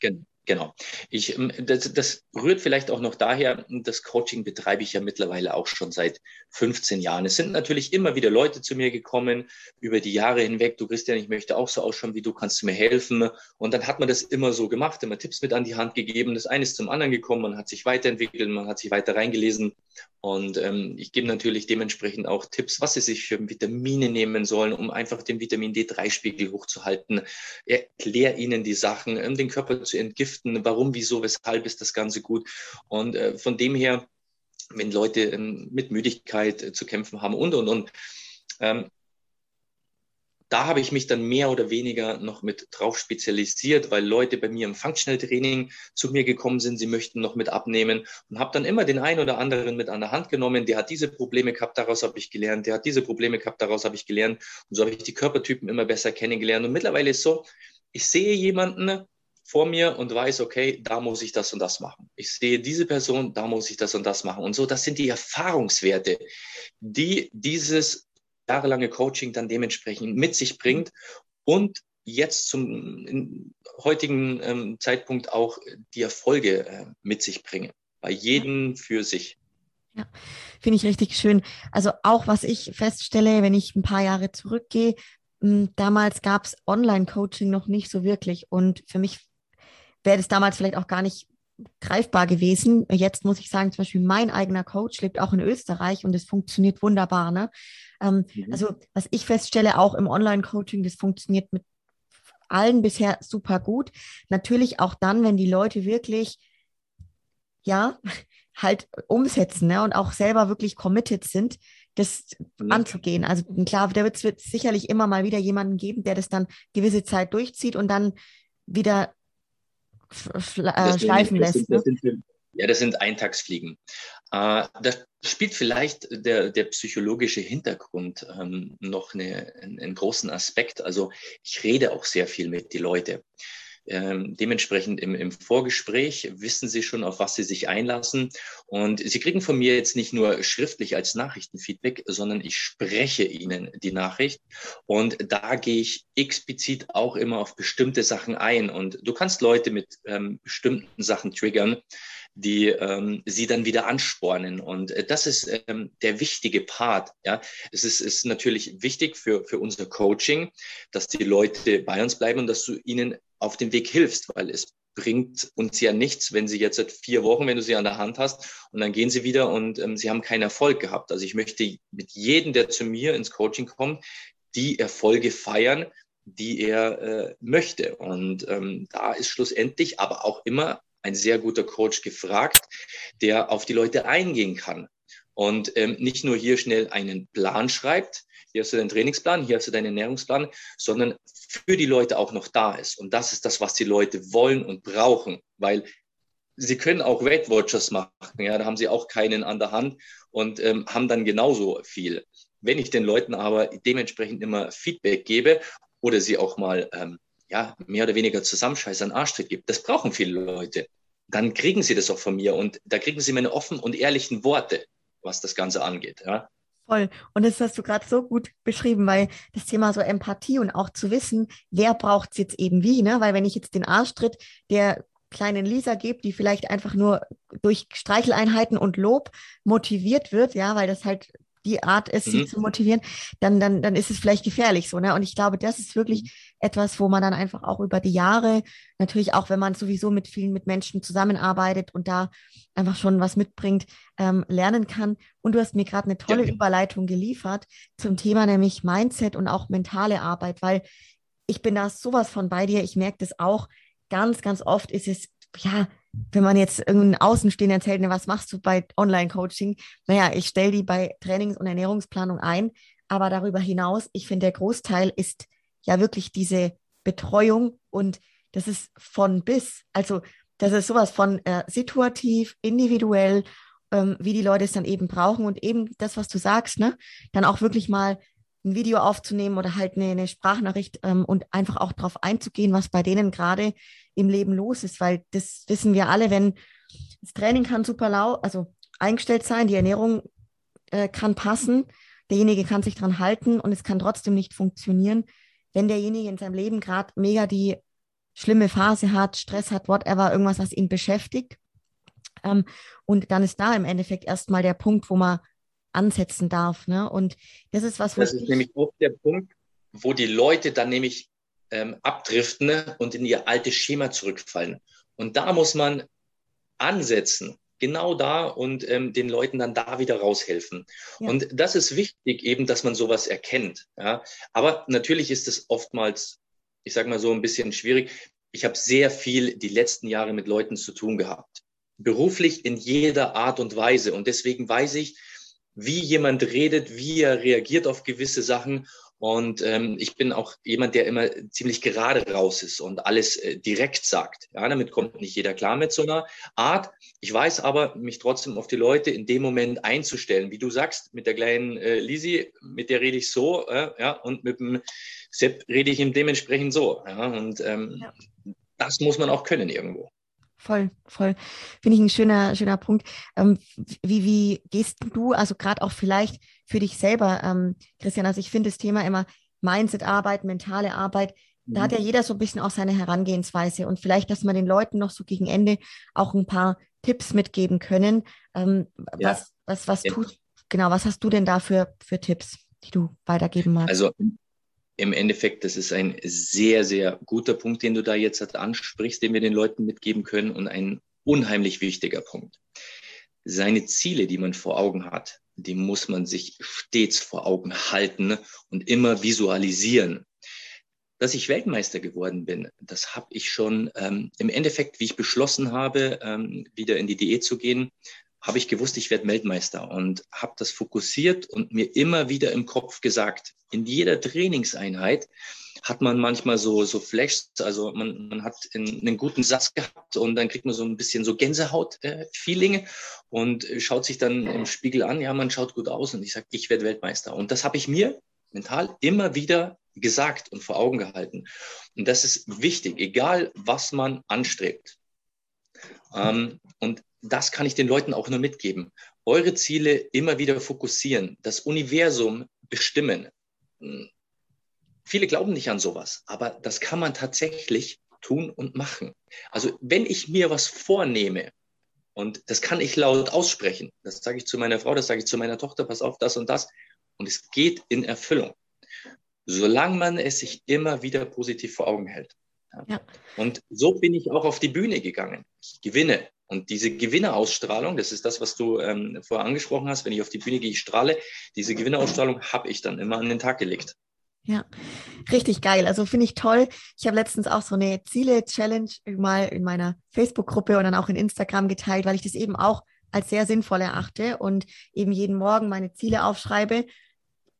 Genau. Genau. Ich, ähm, das, das rührt vielleicht auch noch daher, das Coaching betreibe ich ja mittlerweile auch schon seit 15 Jahren. Es sind natürlich immer wieder Leute zu mir gekommen über die Jahre hinweg. Du Christian, ich möchte auch so ausschauen wie du, kannst du mir helfen? Und dann hat man das immer so gemacht, immer Tipps mit an die Hand gegeben. Das eine ist zum anderen gekommen, man hat sich weiterentwickelt, man hat sich weiter reingelesen. Und ähm, ich gebe natürlich dementsprechend auch Tipps, was sie sich für Vitamine nehmen sollen, um einfach den Vitamin D3-Spiegel hochzuhalten. Erkläre ihnen die Sachen, um den Körper zu entgiften. Warum, wieso, weshalb ist das Ganze gut? Und äh, von dem her, wenn Leute ähm, mit Müdigkeit äh, zu kämpfen haben und, und, und, ähm, da habe ich mich dann mehr oder weniger noch mit drauf spezialisiert, weil Leute bei mir im Functional Training zu mir gekommen sind, sie möchten noch mit abnehmen und habe dann immer den einen oder anderen mit an der Hand genommen, der hat diese Probleme gehabt, daraus habe ich gelernt, der hat diese Probleme gehabt, daraus habe ich gelernt und so habe ich die Körpertypen immer besser kennengelernt und mittlerweile ist so, ich sehe jemanden vor mir und weiß, okay, da muss ich das und das machen. Ich sehe diese Person, da muss ich das und das machen. Und so, das sind die Erfahrungswerte, die dieses jahrelange Coaching dann dementsprechend mit sich bringt und jetzt zum heutigen ähm, Zeitpunkt auch die Erfolge äh, mit sich bringen. Bei jedem für sich. Ja, finde ich richtig schön. Also auch was ich feststelle, wenn ich ein paar Jahre zurückgehe, hm, damals gab es Online-Coaching noch nicht so wirklich. Und für mich wäre das damals vielleicht auch gar nicht greifbar gewesen. Jetzt muss ich sagen, zum Beispiel mein eigener Coach lebt auch in Österreich und es funktioniert wunderbar. Ne? Ähm, mhm. Also was ich feststelle, auch im Online-Coaching, das funktioniert mit allen bisher super gut. Natürlich auch dann, wenn die Leute wirklich, ja, halt umsetzen ne? und auch selber wirklich committed sind, das mhm. anzugehen. Also klar, da wird es sicherlich immer mal wieder jemanden geben, der das dann gewisse Zeit durchzieht und dann wieder äh, schleifen lässt. Sind, ne? das sind, ja, das sind Eintagsfliegen. Äh, da spielt vielleicht der, der psychologische Hintergrund ähm, noch eine, einen, einen großen Aspekt. Also ich rede auch sehr viel mit die Leute. Ähm, dementsprechend im, im Vorgespräch wissen Sie schon, auf was Sie sich einlassen. Und Sie kriegen von mir jetzt nicht nur schriftlich als Nachrichtenfeedback, sondern ich spreche Ihnen die Nachricht. Und da gehe ich explizit auch immer auf bestimmte Sachen ein. Und du kannst Leute mit ähm, bestimmten Sachen triggern die ähm, sie dann wieder anspornen. Und äh, das ist ähm, der wichtige Part. Ja, es ist, ist natürlich wichtig für, für unser Coaching, dass die Leute bei uns bleiben und dass du ihnen auf dem Weg hilfst, weil es bringt uns ja nichts, wenn sie jetzt seit vier Wochen, wenn du sie an der Hand hast, und dann gehen sie wieder und ähm, sie haben keinen Erfolg gehabt. Also ich möchte mit jedem, der zu mir ins Coaching kommt, die Erfolge feiern, die er äh, möchte. Und ähm, da ist schlussendlich aber auch immer ein sehr guter Coach gefragt, der auf die Leute eingehen kann und ähm, nicht nur hier schnell einen Plan schreibt, hier hast du deinen Trainingsplan, hier hast du deinen Ernährungsplan, sondern für die Leute auch noch da ist. Und das ist das, was die Leute wollen und brauchen, weil sie können auch Weight Watchers machen, ja, da haben sie auch keinen an der Hand und ähm, haben dann genauso viel. Wenn ich den Leuten aber dementsprechend immer Feedback gebe oder sie auch mal ähm, ja, mehr oder weniger zusammenscheiß an Arschtritt gibt. Das brauchen viele Leute. dann kriegen sie das auch von mir und da kriegen sie meine offenen und ehrlichen Worte, was das Ganze angeht. Ja. Voll. Und das hast du gerade so gut beschrieben, weil das Thema so Empathie und auch zu wissen, wer braucht es jetzt eben wie, ne? Weil wenn ich jetzt den Arschtritt der kleinen Lisa gebe, die vielleicht einfach nur durch Streicheleinheiten und Lob motiviert wird, ja, weil das halt die Art ist, sie mhm. zu motivieren, dann, dann, dann ist es vielleicht gefährlich so. Ne? Und ich glaube, das ist wirklich mhm. Etwas, wo man dann einfach auch über die Jahre, natürlich auch, wenn man sowieso mit vielen mit Menschen zusammenarbeitet und da einfach schon was mitbringt, ähm, lernen kann. Und du hast mir gerade eine tolle ja. Überleitung geliefert zum Thema, nämlich Mindset und auch mentale Arbeit, weil ich bin da sowas von bei dir. Ich merke das auch. Ganz, ganz oft ist es, ja, wenn man jetzt irgendeinen Außenstehenden erzählt, ne, was machst du bei Online-Coaching? Naja, ich stelle die bei Trainings- und Ernährungsplanung ein. Aber darüber hinaus, ich finde, der Großteil ist ja wirklich diese Betreuung und das ist von bis. Also das ist sowas von äh, situativ, individuell, ähm, wie die Leute es dann eben brauchen und eben das, was du sagst, ne, dann auch wirklich mal ein Video aufzunehmen oder halt eine, eine Sprachnachricht ähm, und einfach auch darauf einzugehen, was bei denen gerade im Leben los ist, weil das wissen wir alle, wenn das Training kann super lau, also eingestellt sein, die Ernährung äh, kann passen, derjenige kann sich dran halten und es kann trotzdem nicht funktionieren, wenn derjenige in seinem Leben gerade mega die schlimme Phase hat, Stress hat, whatever, irgendwas, was ihn beschäftigt. Ähm, und dann ist da im Endeffekt erstmal der Punkt, wo man ansetzen darf. Ne? Und das ist was, Das ist nämlich auch der Punkt, wo die Leute dann nämlich ähm, abdriften und in ihr altes Schema zurückfallen. Und da muss man ansetzen, genau da und ähm, den Leuten dann da wieder raushelfen. Ja. Und das ist wichtig eben, dass man sowas erkennt. Ja? Aber natürlich ist es oftmals, ich sage mal so ein bisschen schwierig. Ich habe sehr viel die letzten Jahre mit Leuten zu tun gehabt. Beruflich in jeder Art und Weise. Und deswegen weiß ich, wie jemand redet, wie er reagiert auf gewisse Sachen. Und ähm, ich bin auch jemand, der immer ziemlich gerade raus ist und alles äh, direkt sagt. Ja, damit kommt nicht jeder klar mit so einer Art. Ich weiß aber, mich trotzdem auf die Leute in dem Moment einzustellen. Wie du sagst, mit der kleinen äh, Lisi, mit der rede ich so, äh, ja, und mit dem Sepp rede ich ihm dementsprechend so. Ja, und ähm, ja. das muss man auch können irgendwo voll, voll. Finde ich ein schöner, schöner Punkt. Ähm, wie, wie gehst du, also gerade auch vielleicht für dich selber, ähm, Christian, also ich finde das Thema immer Mindset-Arbeit, mentale Arbeit, da hat mhm. ja jeder so ein bisschen auch seine Herangehensweise und vielleicht, dass man den Leuten noch so gegen Ende auch ein paar Tipps mitgeben können. Ähm, ja. Was, was, was ja. tut, genau, was hast du denn da für, für Tipps, die du weitergeben magst? Also im Endeffekt, das ist ein sehr, sehr guter Punkt, den du da jetzt ansprichst, den wir den Leuten mitgeben können und ein unheimlich wichtiger Punkt. Seine Ziele, die man vor Augen hat, die muss man sich stets vor Augen halten und immer visualisieren. Dass ich Weltmeister geworden bin, das habe ich schon ähm, im Endeffekt, wie ich beschlossen habe, ähm, wieder in die Diät zu gehen, habe ich gewusst, ich werde Weltmeister und habe das fokussiert und mir immer wieder im Kopf gesagt. In jeder Trainingseinheit hat man manchmal so, so Flashs, also man, man hat in, einen guten Satz gehabt und dann kriegt man so ein bisschen so Gänsehaut-Feelinge und schaut sich dann im Spiegel an, ja, man schaut gut aus und ich sage, ich werde Weltmeister. Und das habe ich mir mental immer wieder gesagt und vor Augen gehalten. Und das ist wichtig, egal was man anstrebt. Ähm, und das kann ich den Leuten auch nur mitgeben. Eure Ziele immer wieder fokussieren, das Universum bestimmen. Hm. Viele glauben nicht an sowas, aber das kann man tatsächlich tun und machen. Also wenn ich mir was vornehme, und das kann ich laut aussprechen, das sage ich zu meiner Frau, das sage ich zu meiner Tochter, pass auf, das und das, und es geht in Erfüllung, solange man es sich immer wieder positiv vor Augen hält. Ja. Und so bin ich auch auf die Bühne gegangen. Ich gewinne. Und diese Gewinnerausstrahlung, das ist das, was du ähm, vorher angesprochen hast, wenn ich auf die Bühne gehe, ich strahle, diese Gewinnerausstrahlung habe ich dann immer an den Tag gelegt. Ja, richtig geil. Also finde ich toll. Ich habe letztens auch so eine Ziele-Challenge mal in meiner Facebook-Gruppe und dann auch in Instagram geteilt, weil ich das eben auch als sehr sinnvoll erachte und eben jeden Morgen meine Ziele aufschreibe.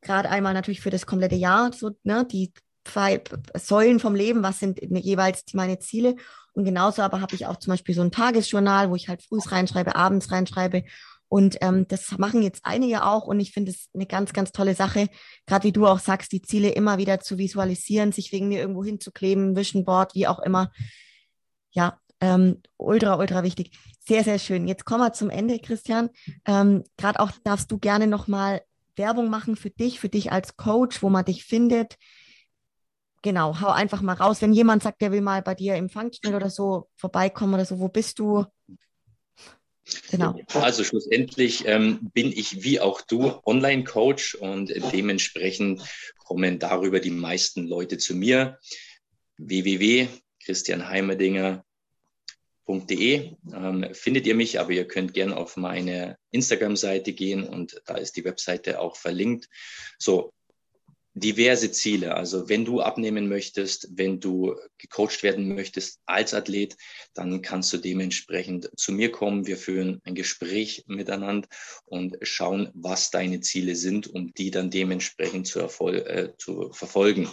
Gerade einmal natürlich für das komplette Jahr, so ne, die zwei Säulen vom Leben, was sind jeweils meine Ziele. Und genauso aber habe ich auch zum Beispiel so ein Tagesjournal, wo ich halt früh reinschreibe, abends reinschreibe. Und ähm, das machen jetzt einige auch. Und ich finde es eine ganz, ganz tolle Sache, gerade wie du auch sagst, die Ziele immer wieder zu visualisieren, sich wegen mir irgendwo hinzukleben, Vision Board, wie auch immer. Ja, Ähm, ultra, ultra wichtig. Sehr, sehr schön. Jetzt kommen wir zum Ende, Christian. Ähm, Gerade auch darfst du gerne nochmal Werbung machen für dich, für dich als Coach, wo man dich findet. Genau, hau einfach mal raus. Wenn jemand sagt, der will mal bei dir im Functional oder so vorbeikommen oder so, wo bist du? Genau. Also schlussendlich ähm, bin ich wie auch du Online-Coach und dementsprechend kommen darüber die meisten Leute zu mir. www.christianheimerdinger.de ähm, findet ihr mich, aber ihr könnt gerne auf meine Instagram-Seite gehen und da ist die Webseite auch verlinkt. So, diverse Ziele. Also wenn du abnehmen möchtest, wenn du gecoacht werden möchtest als Athlet, dann kannst du dementsprechend zu mir kommen. Wir führen ein Gespräch miteinander und schauen, was deine Ziele sind, um die dann dementsprechend zu, äh, zu verfolgen.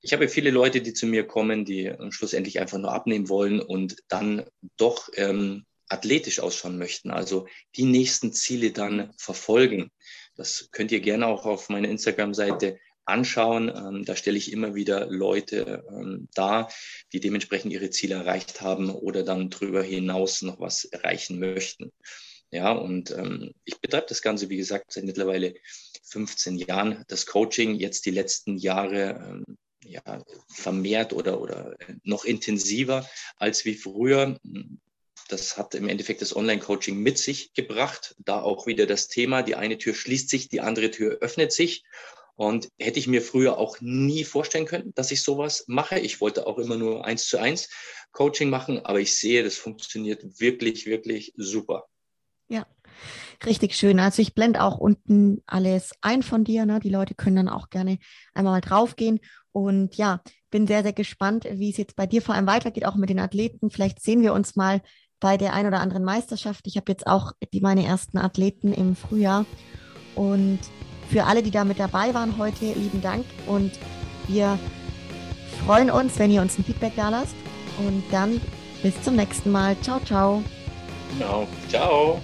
Ich habe viele Leute, die zu mir kommen, die schlussendlich einfach nur abnehmen wollen und dann doch ähm, athletisch ausschauen möchten, also die nächsten Ziele dann verfolgen. Das könnt ihr gerne auch auf meiner Instagram-Seite anschauen. Ähm, da stelle ich immer wieder Leute ähm, dar, die dementsprechend ihre Ziele erreicht haben oder dann darüber hinaus noch was erreichen möchten. Ja, und ähm, ich betreibe das Ganze, wie gesagt, seit mittlerweile 15 Jahren. Das Coaching jetzt die letzten Jahre ähm, ja, vermehrt oder, oder noch intensiver als wie früher. Das hat im Endeffekt das Online-Coaching mit sich gebracht. Da auch wieder das Thema, die eine Tür schließt sich, die andere Tür öffnet sich. Und hätte ich mir früher auch nie vorstellen können, dass ich sowas mache. Ich wollte auch immer nur eins zu eins Coaching machen, aber ich sehe, das funktioniert wirklich, wirklich super. Ja, richtig schön. Also ich blende auch unten alles ein von dir. Ne? Die Leute können dann auch gerne einmal mal draufgehen. Und ja, bin sehr, sehr gespannt, wie es jetzt bei dir vor allem weitergeht, auch mit den Athleten. Vielleicht sehen wir uns mal bei der ein oder anderen Meisterschaft. Ich habe jetzt auch die, meine ersten Athleten im Frühjahr. Und für alle, die da mit dabei waren heute, lieben Dank und wir freuen uns, wenn ihr uns ein Feedback da lasst. Und dann bis zum nächsten Mal. Ciao, ciao. Genau. Ciao.